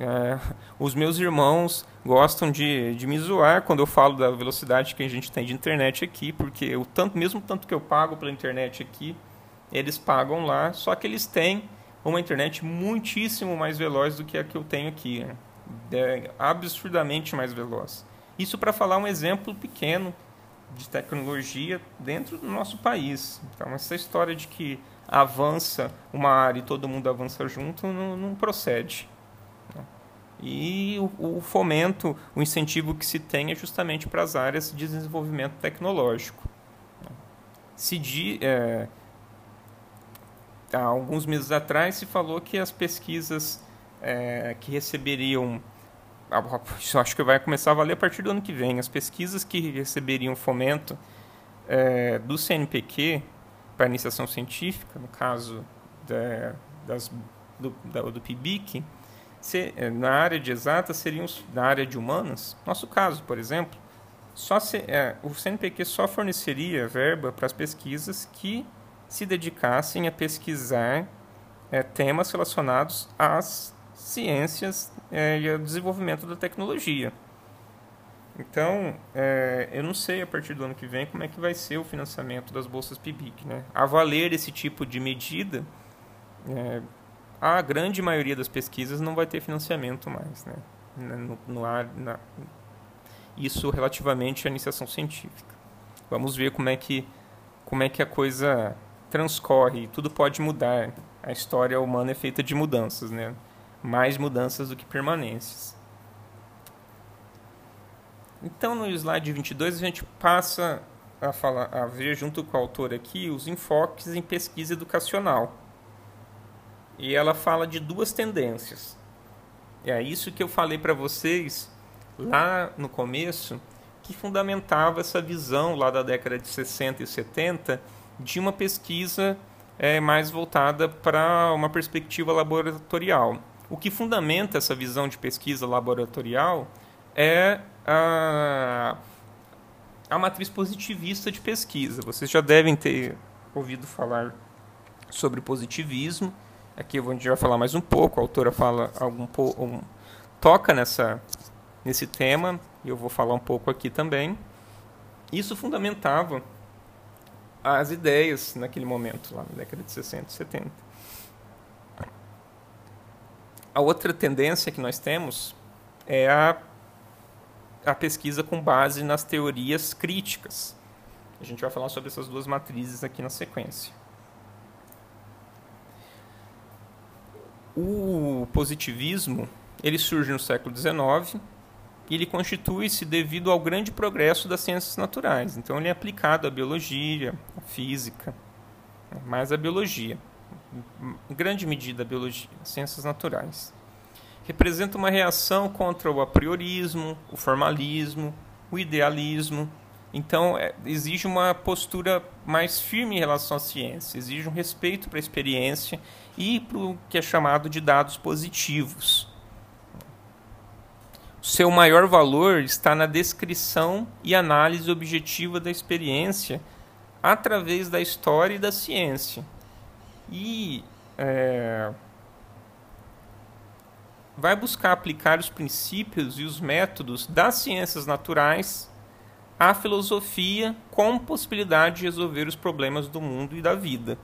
É, os meus irmãos gostam de, de me zoar quando eu falo da velocidade que a gente tem de internet aqui, porque o tanto, mesmo tanto que eu pago pela internet aqui, eles pagam lá, só que eles têm uma internet muitíssimo mais veloz do que a que eu tenho aqui. Né? É absurdamente mais veloz. Isso para falar um exemplo pequeno de tecnologia dentro do nosso país. Então, essa história de que avança uma área e todo mundo avança junto não, não procede. E o, o, fomento, o incentivo que se tem é justamente para as áreas de desenvolvimento tecnológico. Se di, é, há alguns meses atrás se falou que as pesquisas é, que receberiam isso acho que vai começar a valer a partir do ano que vem as pesquisas que receberiam fomento é, do CNPq para iniciação científica no caso da, das, do, da, do PIBIC se, é, na área de exatas seriam na área de humanas nosso caso por exemplo só se, é, o CNPq só forneceria verba para as pesquisas que se dedicassem a pesquisar é, temas relacionados às ciências é, e ao desenvolvimento da tecnologia. Então, é, eu não sei a partir do ano que vem como é que vai ser o financiamento das bolsas PIBIC. Né? A valer esse tipo de medida, é, a grande maioria das pesquisas não vai ter financiamento mais. Né? No, no na, isso relativamente à iniciação científica. Vamos ver como é que, como é que a coisa transcorre, tudo pode mudar. A história humana é feita de mudanças, né? Mais mudanças do que permanências. Então, no slide 22, a gente passa a, falar, a ver, junto com o autor aqui, os enfoques em pesquisa educacional. E ela fala de duas tendências. É isso que eu falei para vocês lá no começo, que fundamentava essa visão lá da década de 60 e 70 de uma pesquisa é, mais voltada para uma perspectiva laboratorial. O que fundamenta essa visão de pesquisa laboratorial é a, a matriz positivista de pesquisa. Vocês já devem ter ouvido falar sobre positivismo. Aqui a gente vai falar mais um pouco. A autora fala algum um, toca nessa nesse tema e eu vou falar um pouco aqui também. Isso fundamentava as ideias naquele momento, lá na década de 60 e 70. A outra tendência que nós temos é a, a pesquisa com base nas teorias críticas. A gente vai falar sobre essas duas matrizes aqui na sequência. O positivismo ele surge no século XIX e ele constitui-se devido ao grande progresso das ciências naturais. Então, ele é aplicado à biologia, à física, né, mais à biologia, em grande medida à biologia, ciências naturais. Representa uma reação contra o apriorismo, o formalismo, o idealismo. Então, é, exige uma postura mais firme em relação à ciência, exige um respeito para a experiência e para o que é chamado de dados positivos seu maior valor está na descrição e análise objetiva da experiência através da história e da ciência. e é, vai buscar aplicar os princípios e os métodos das ciências naturais à filosofia com possibilidade de resolver os problemas do mundo e da vida.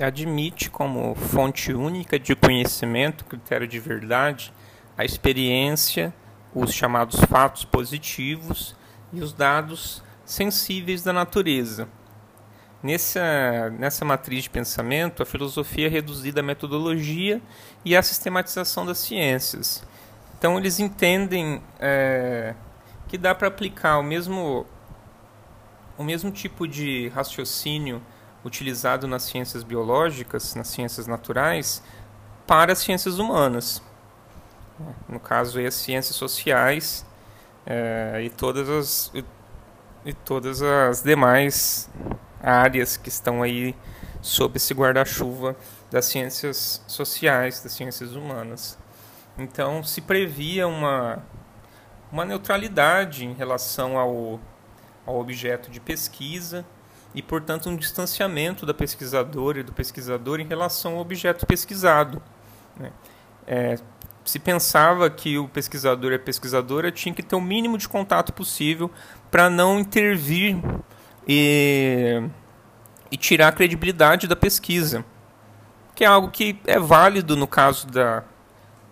Admite como fonte única de conhecimento, critério de verdade, a experiência, os chamados fatos positivos e os dados sensíveis da natureza. Nessa, nessa matriz de pensamento, a filosofia é reduzida à metodologia e à sistematização das ciências. Então, eles entendem é, que dá para aplicar o mesmo, o mesmo tipo de raciocínio utilizado nas ciências biológicas, nas ciências naturais, para as ciências humanas. No caso, as ciências sociais é, e todas as e todas as demais áreas que estão aí sob esse guarda-chuva das ciências sociais, das ciências humanas. Então, se previa uma, uma neutralidade em relação ao, ao objeto de pesquisa e, portanto, um distanciamento da pesquisadora e do pesquisador em relação ao objeto pesquisado. Né? É, se pensava que o pesquisador e a pesquisadora tinham que ter o mínimo de contato possível para não intervir e, e tirar a credibilidade da pesquisa, que é algo que é válido no caso da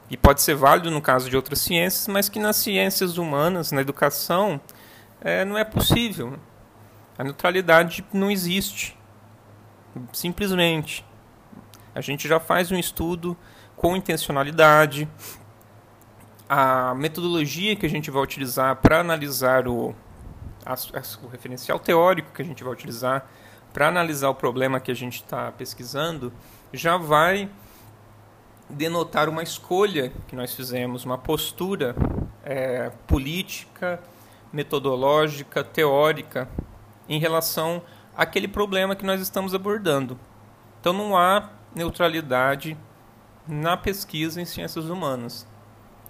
e pode ser válido no caso de outras ciências, mas que nas ciências humanas, na educação, é, não é possível. A neutralidade não existe, simplesmente. A gente já faz um estudo com intencionalidade. A metodologia que a gente vai utilizar para analisar o, o referencial teórico que a gente vai utilizar para analisar o problema que a gente está pesquisando já vai denotar uma escolha que nós fizemos, uma postura é, política, metodológica, teórica em relação àquele problema que nós estamos abordando. Então não há neutralidade na pesquisa em ciências humanas.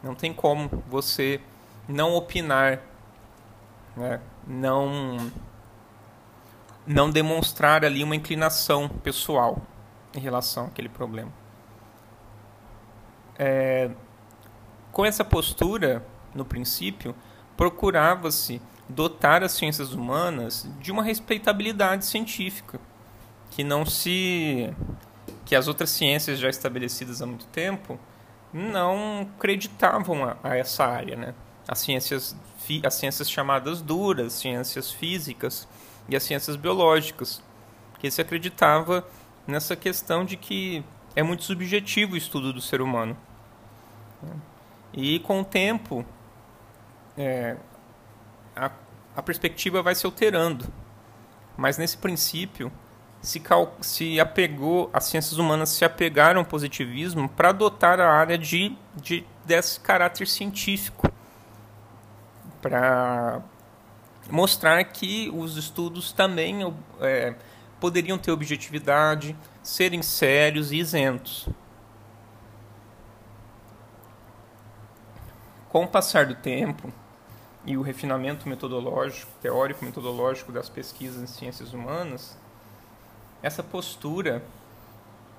Não tem como você não opinar né? não não demonstrar ali uma inclinação pessoal em relação àquele problema. É, com essa postura, no princípio, procurava-se dotar as ciências humanas de uma respeitabilidade científica, que não se que as outras ciências já estabelecidas há muito tempo não acreditavam a, a essa área, né? As ciências as ciências chamadas duras, ciências físicas e as ciências biológicas, que se acreditava nessa questão de que é muito subjetivo o estudo do ser humano. E com o tempo, é, a, a perspectiva vai se alterando. Mas nesse princípio, se, cal, se apegou, as ciências humanas se apegaram ao positivismo para adotar a área de, de, desse caráter científico para mostrar que os estudos também é, poderiam ter objetividade, serem sérios e isentos. Com o passar do tempo e o refinamento metodológico, teórico-metodológico das pesquisas em ciências humanas, essa postura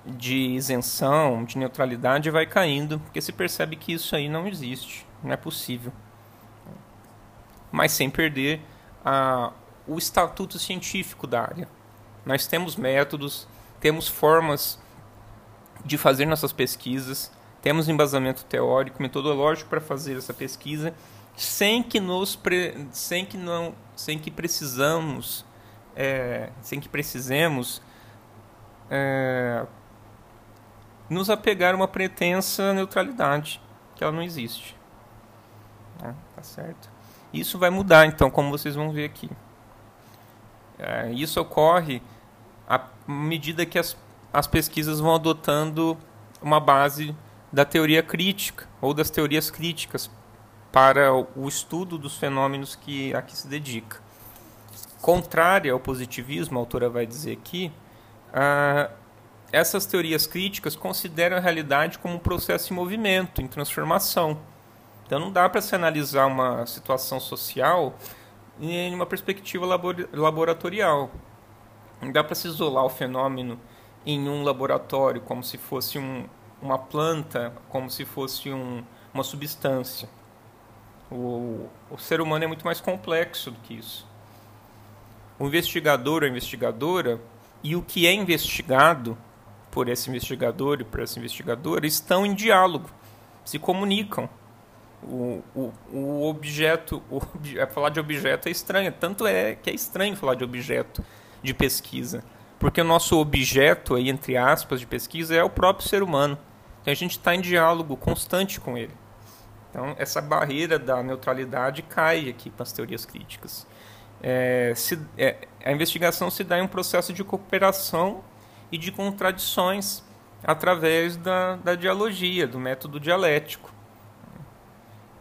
de isenção, de neutralidade vai caindo, porque se percebe que isso aí não existe, não é possível mas sem perder a, o estatuto científico da área. Nós temos métodos, temos formas de fazer nossas pesquisas, temos embasamento teórico, metodológico para fazer essa pesquisa, sem que nos pre, sem que não, sem que precisamos, é, sem que precisemos é, nos apegar a uma pretensa neutralidade, que ela não existe. Né? Tá certo? Isso vai mudar, então, como vocês vão ver aqui. É, isso ocorre à medida que as, as pesquisas vão adotando uma base da teoria crítica ou das teorias críticas para o estudo dos fenômenos que a que se dedica. Contrária ao positivismo, a autora vai dizer aqui, ah, essas teorias críticas consideram a realidade como um processo em movimento, em transformação. Então não dá para se analisar uma situação social em uma perspectiva laboratorial. Não dá para se isolar o fenômeno em um laboratório como se fosse um, uma planta, como se fosse um, uma substância. O, o ser humano é muito mais complexo do que isso. O investigador ou investigadora e o que é investigado por esse investigador e por essa investigadora estão em diálogo, se comunicam. O, o, o objeto, o, falar de objeto é estranho, tanto é que é estranho falar de objeto de pesquisa, porque o nosso objeto, aí, entre aspas, de pesquisa é o próprio ser humano. Então a gente está em diálogo constante com ele. Então essa barreira da neutralidade cai aqui com as teorias críticas. É, se, é, a investigação se dá em um processo de cooperação e de contradições através da, da dialogia, do método dialético.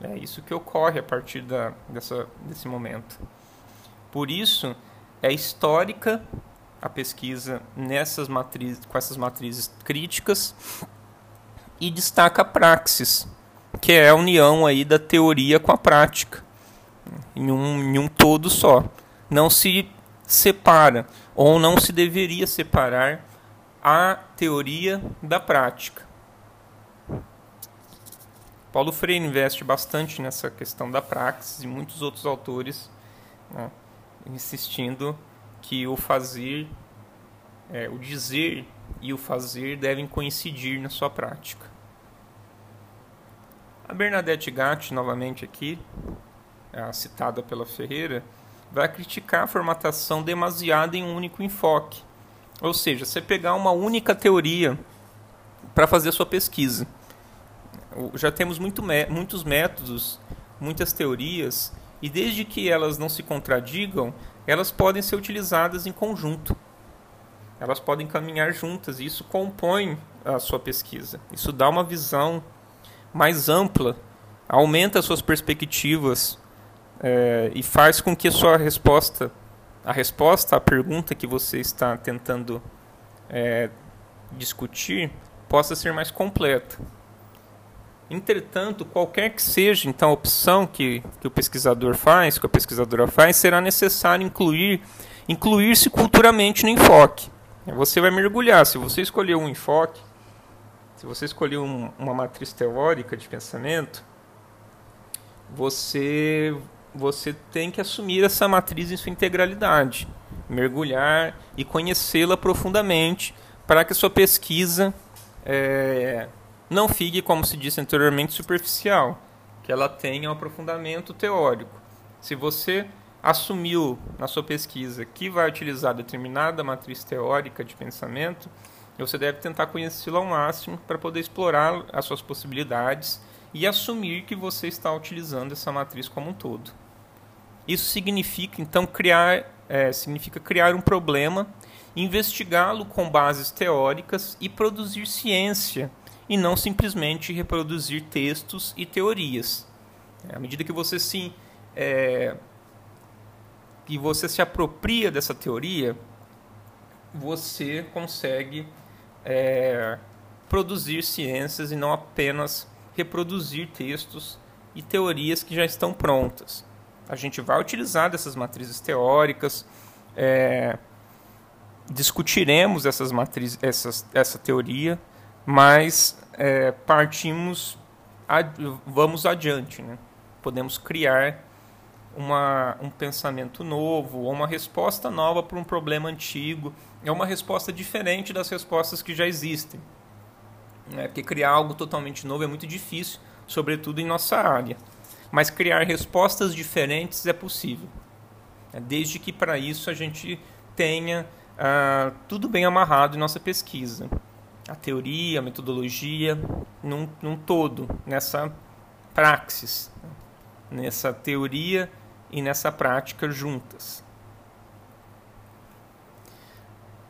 É isso que ocorre a partir da, dessa, desse momento. Por isso, é histórica a pesquisa nessas matrizes, com essas matrizes críticas e destaca a praxis, que é a união aí da teoria com a prática, em um, em um todo só. Não se separa, ou não se deveria separar a teoria da prática. Paulo Freire investe bastante nessa questão da praxis e muitos outros autores né, insistindo que o fazer, é, o dizer e o fazer devem coincidir na sua prática. A Bernadette Gatti, novamente aqui, é citada pela Ferreira, vai criticar a formatação demasiada em um único enfoque. Ou seja, você pegar uma única teoria para fazer a sua pesquisa. Já temos muito, muitos métodos, muitas teorias, e desde que elas não se contradigam, elas podem ser utilizadas em conjunto. Elas podem caminhar juntas, e isso compõe a sua pesquisa. Isso dá uma visão mais ampla, aumenta as suas perspectivas é, e faz com que a sua resposta, a resposta à pergunta que você está tentando é, discutir, possa ser mais completa. Entretanto, qualquer que seja então a opção que, que o pesquisador faz, que a pesquisadora faz, será necessário incluir incluir-se culturalmente no enfoque. Você vai mergulhar. Se você escolher um enfoque, se você escolher um, uma matriz teórica de pensamento, você você tem que assumir essa matriz em sua integralidade, mergulhar e conhecê-la profundamente para que a sua pesquisa é, não fique, como se disse anteriormente, superficial, que ela tenha um aprofundamento teórico. Se você assumiu na sua pesquisa que vai utilizar determinada matriz teórica de pensamento, você deve tentar conhecê-la ao máximo para poder explorar as suas possibilidades e assumir que você está utilizando essa matriz como um todo. Isso significa então criar, é, significa criar um problema, investigá-lo com bases teóricas e produzir ciência e não simplesmente reproduzir textos e teorias. À medida que você se é, que você se apropria dessa teoria, você consegue é, produzir ciências e não apenas reproduzir textos e teorias que já estão prontas. A gente vai utilizar dessas matrizes teóricas, é, discutiremos essas matrizes, essas, essa teoria, mas é, partimos, ad, vamos adiante. Né? Podemos criar uma, um pensamento novo, ou uma resposta nova para um problema antigo. É uma resposta diferente das respostas que já existem. Né? Porque criar algo totalmente novo é muito difícil, sobretudo em nossa área. Mas criar respostas diferentes é possível, é, desde que para isso a gente tenha ah, tudo bem amarrado em nossa pesquisa. A teoria, a metodologia, num, num todo, nessa praxis, nessa teoria e nessa prática juntas.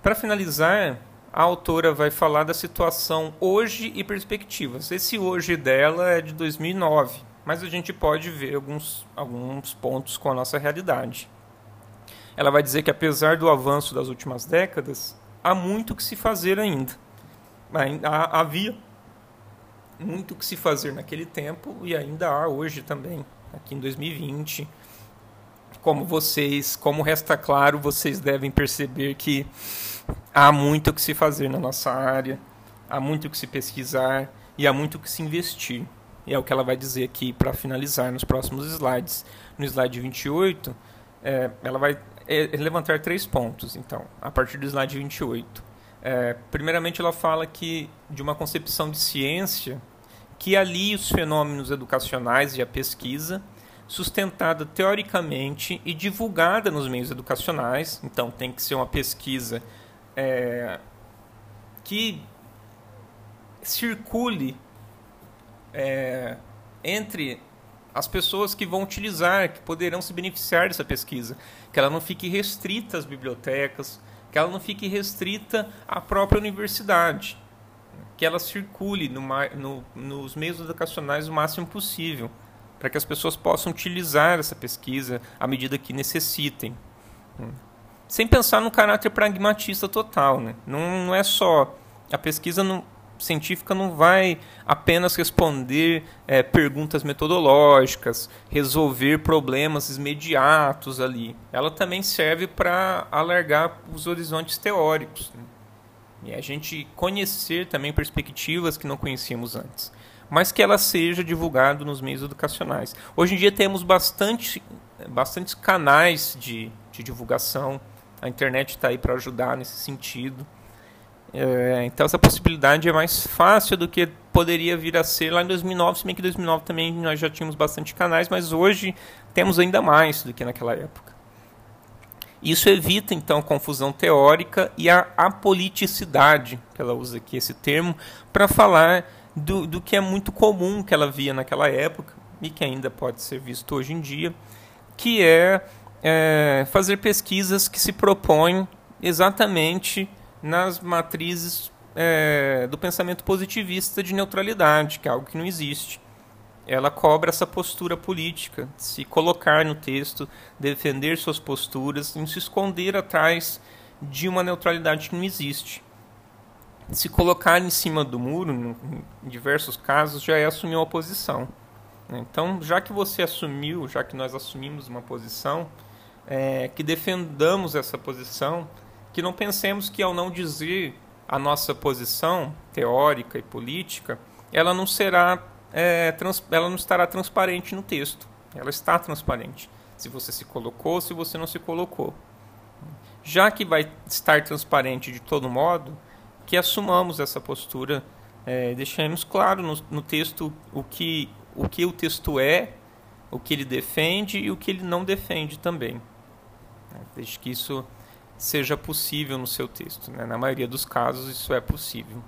Para finalizar, a autora vai falar da situação hoje e perspectivas. Esse hoje dela é de 2009 mas a gente pode ver alguns, alguns pontos com a nossa realidade. Ela vai dizer que, apesar do avanço das últimas décadas, há muito que se fazer ainda. Havia muito que se fazer naquele tempo e ainda há hoje também, aqui em 2020. como vocês, como resta claro, vocês devem perceber que há muito o que se fazer na nossa área, há muito o que se pesquisar e há muito o que se investir. E é o que ela vai dizer aqui para finalizar nos próximos slides. No slide 28, é, ela vai é, levantar três pontos, então, a partir do slide 28. É, primeiramente, ela fala que de uma concepção de ciência que alie os fenômenos educacionais e a pesquisa, sustentada teoricamente e divulgada nos meios educacionais. Então, tem que ser uma pesquisa é, que circule é, entre as pessoas que vão utilizar, que poderão se beneficiar dessa pesquisa, que ela não fique restrita às bibliotecas, que ela não fique restrita à própria universidade, que ela circule no, no, nos meios educacionais o máximo possível, para que as pessoas possam utilizar essa pesquisa à medida que necessitem. Sem pensar no caráter pragmatista total. Né? Não, não é só. A pesquisa não, científica não vai apenas responder é, perguntas metodológicas, resolver problemas imediatos ali. Ela também serve para alargar os horizontes teóricos. Né? E a gente conhecer também perspectivas que não conhecíamos antes. Mas que ela seja divulgada nos meios educacionais. Hoje em dia temos bastante, bastantes canais de, de divulgação. A internet está aí para ajudar nesse sentido. É, então essa possibilidade é mais fácil do que poderia vir a ser lá em 2009, se bem que em 2009 também nós já tínhamos bastante canais, mas hoje temos ainda mais do que naquela época. Isso evita então a confusão teórica e a apoliticidade, que ela usa aqui esse termo, para falar do, do que é muito comum que ela via naquela época e que ainda pode ser visto hoje em dia, que é, é fazer pesquisas que se propõem exatamente nas matrizes é, do pensamento positivista de neutralidade, que é algo que não existe. Ela cobra essa postura política, se colocar no texto, defender suas posturas, não se esconder atrás de uma neutralidade que não existe. Se colocar em cima do muro, em diversos casos, já é assumir uma posição. Então, já que você assumiu, já que nós assumimos uma posição, é, que defendamos essa posição que não pensemos que ao não dizer a nossa posição teórica e política, ela não será, é, trans, ela não estará transparente no texto. Ela está transparente. Se você se colocou, se você não se colocou. Já que vai estar transparente de todo modo, que assumamos essa postura, é, deixemos claro no, no texto o que, o que o texto é, o que ele defende e o que ele não defende também. Desde que isso seja possível no seu texto. Né? Na maioria dos casos, isso é possível.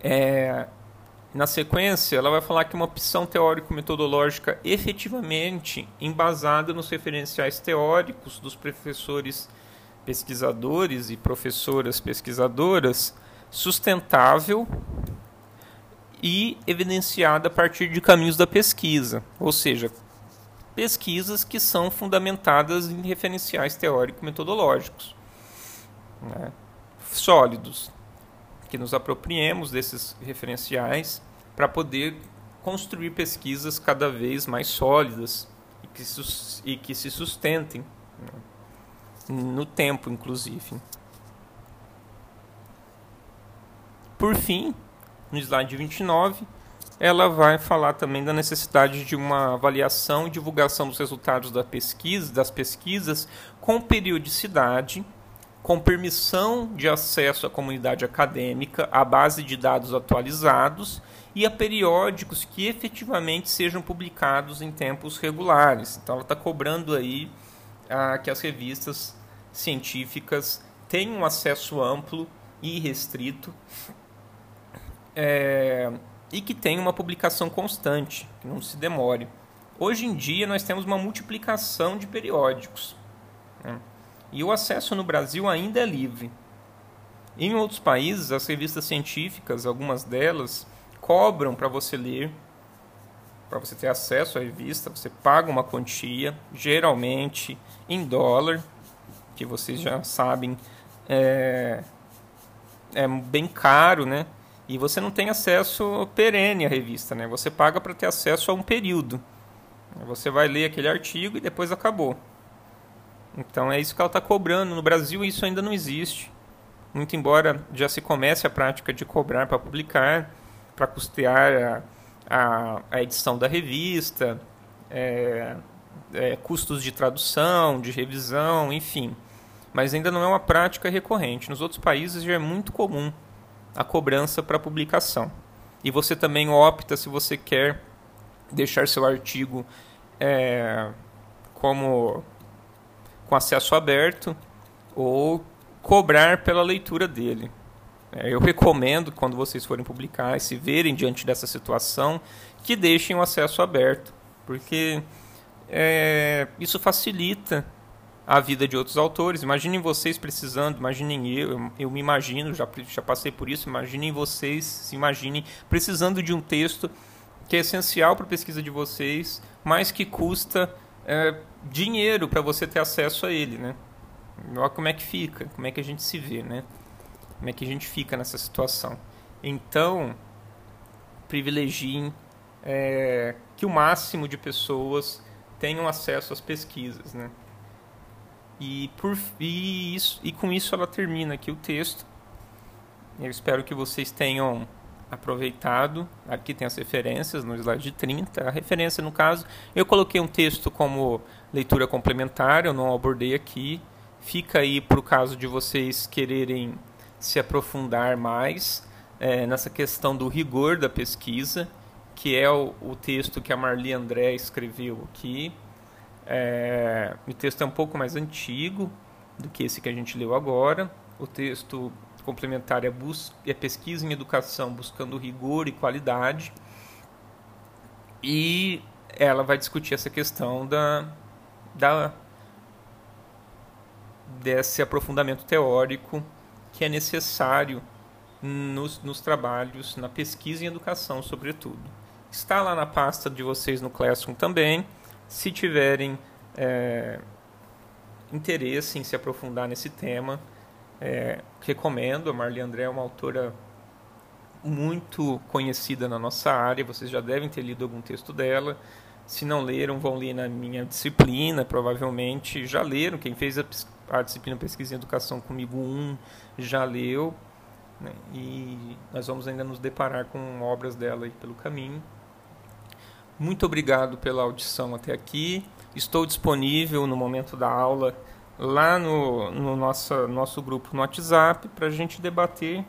É, na sequência, ela vai falar que uma opção teórico-metodológica efetivamente embasada nos referenciais teóricos dos professores pesquisadores e professoras pesquisadoras, sustentável e evidenciada a partir de caminhos da pesquisa, ou seja, pesquisas que são fundamentadas em referenciais teórico-metodológicos né? sólidos, que nos apropriemos desses referenciais para poder construir pesquisas cada vez mais sólidas e que, e que se sustentem né? no tempo, inclusive. Por fim, no slide 29, ela vai falar também da necessidade de uma avaliação e divulgação dos resultados da pesquisa, das pesquisas com periodicidade, com permissão de acesso à comunidade acadêmica, à base de dados atualizados e a periódicos que efetivamente sejam publicados em tempos regulares. Então, ela está cobrando aí ah, que as revistas científicas tenham acesso amplo e restrito. É, e que tenha uma publicação constante, que não se demore. Hoje em dia nós temos uma multiplicação de periódicos né? e o acesso no Brasil ainda é livre. Em outros países, as revistas científicas, algumas delas, cobram para você ler, para você ter acesso à revista, você paga uma quantia, geralmente em dólar, que vocês já sabem é, é bem caro, né? E você não tem acesso perene à revista, né? Você paga para ter acesso a um período. Você vai ler aquele artigo e depois acabou. Então é isso que ela está cobrando. No Brasil isso ainda não existe. Muito embora já se comece a prática de cobrar para publicar, para custear a, a, a, edição da revista, é, é, custos de tradução, de revisão, enfim. Mas ainda não é uma prática recorrente. Nos outros países já é muito comum a cobrança para publicação. E você também opta se você quer deixar seu artigo é, como com acesso aberto ou cobrar pela leitura dele. É, eu recomendo, quando vocês forem publicar e se verem diante dessa situação, que deixem o acesso aberto, porque é, isso facilita a vida de outros autores. Imaginem vocês precisando, imaginem eu, eu, me imagino, já, já passei por isso, imaginem vocês, se imaginem precisando de um texto que é essencial para a pesquisa de vocês, mas que custa é, dinheiro para você ter acesso a ele, né? Olha como é que fica, como é que a gente se vê, né? Como é que a gente fica nessa situação. Então, privilegiem é, que o máximo de pessoas tenham acesso às pesquisas, né? E, por, e, isso, e com isso ela termina aqui o texto. Eu espero que vocês tenham aproveitado. Aqui tem as referências no slide de 30. A referência, no caso, eu coloquei um texto como leitura complementar, eu não abordei aqui. Fica aí para o caso de vocês quererem se aprofundar mais é, nessa questão do rigor da pesquisa, que é o, o texto que a Marli André escreveu aqui. É, o texto é um pouco mais antigo do que esse que a gente leu agora. O texto complementar é, é pesquisa em educação buscando rigor e qualidade. E ela vai discutir essa questão da, da desse aprofundamento teórico que é necessário nos, nos trabalhos, na pesquisa em educação, sobretudo. Está lá na pasta de vocês no Classroom também. Se tiverem é, interesse em se aprofundar nesse tema, é, recomendo. A Marli André é uma autora muito conhecida na nossa área, vocês já devem ter lido algum texto dela. Se não leram, vão ler na minha disciplina, provavelmente já leram. Quem fez a, a disciplina Pesquisa em Educação comigo, um já leu. Né? E nós vamos ainda nos deparar com obras dela aí pelo caminho. Muito obrigado pela audição até aqui. Estou disponível no momento da aula lá no, no nosso, nosso grupo no WhatsApp para a gente debater,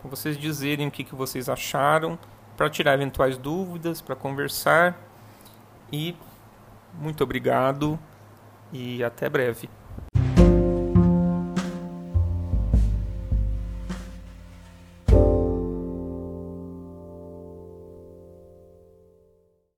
para vocês dizerem o que, que vocês acharam, para tirar eventuais dúvidas, para conversar. E muito obrigado e até breve.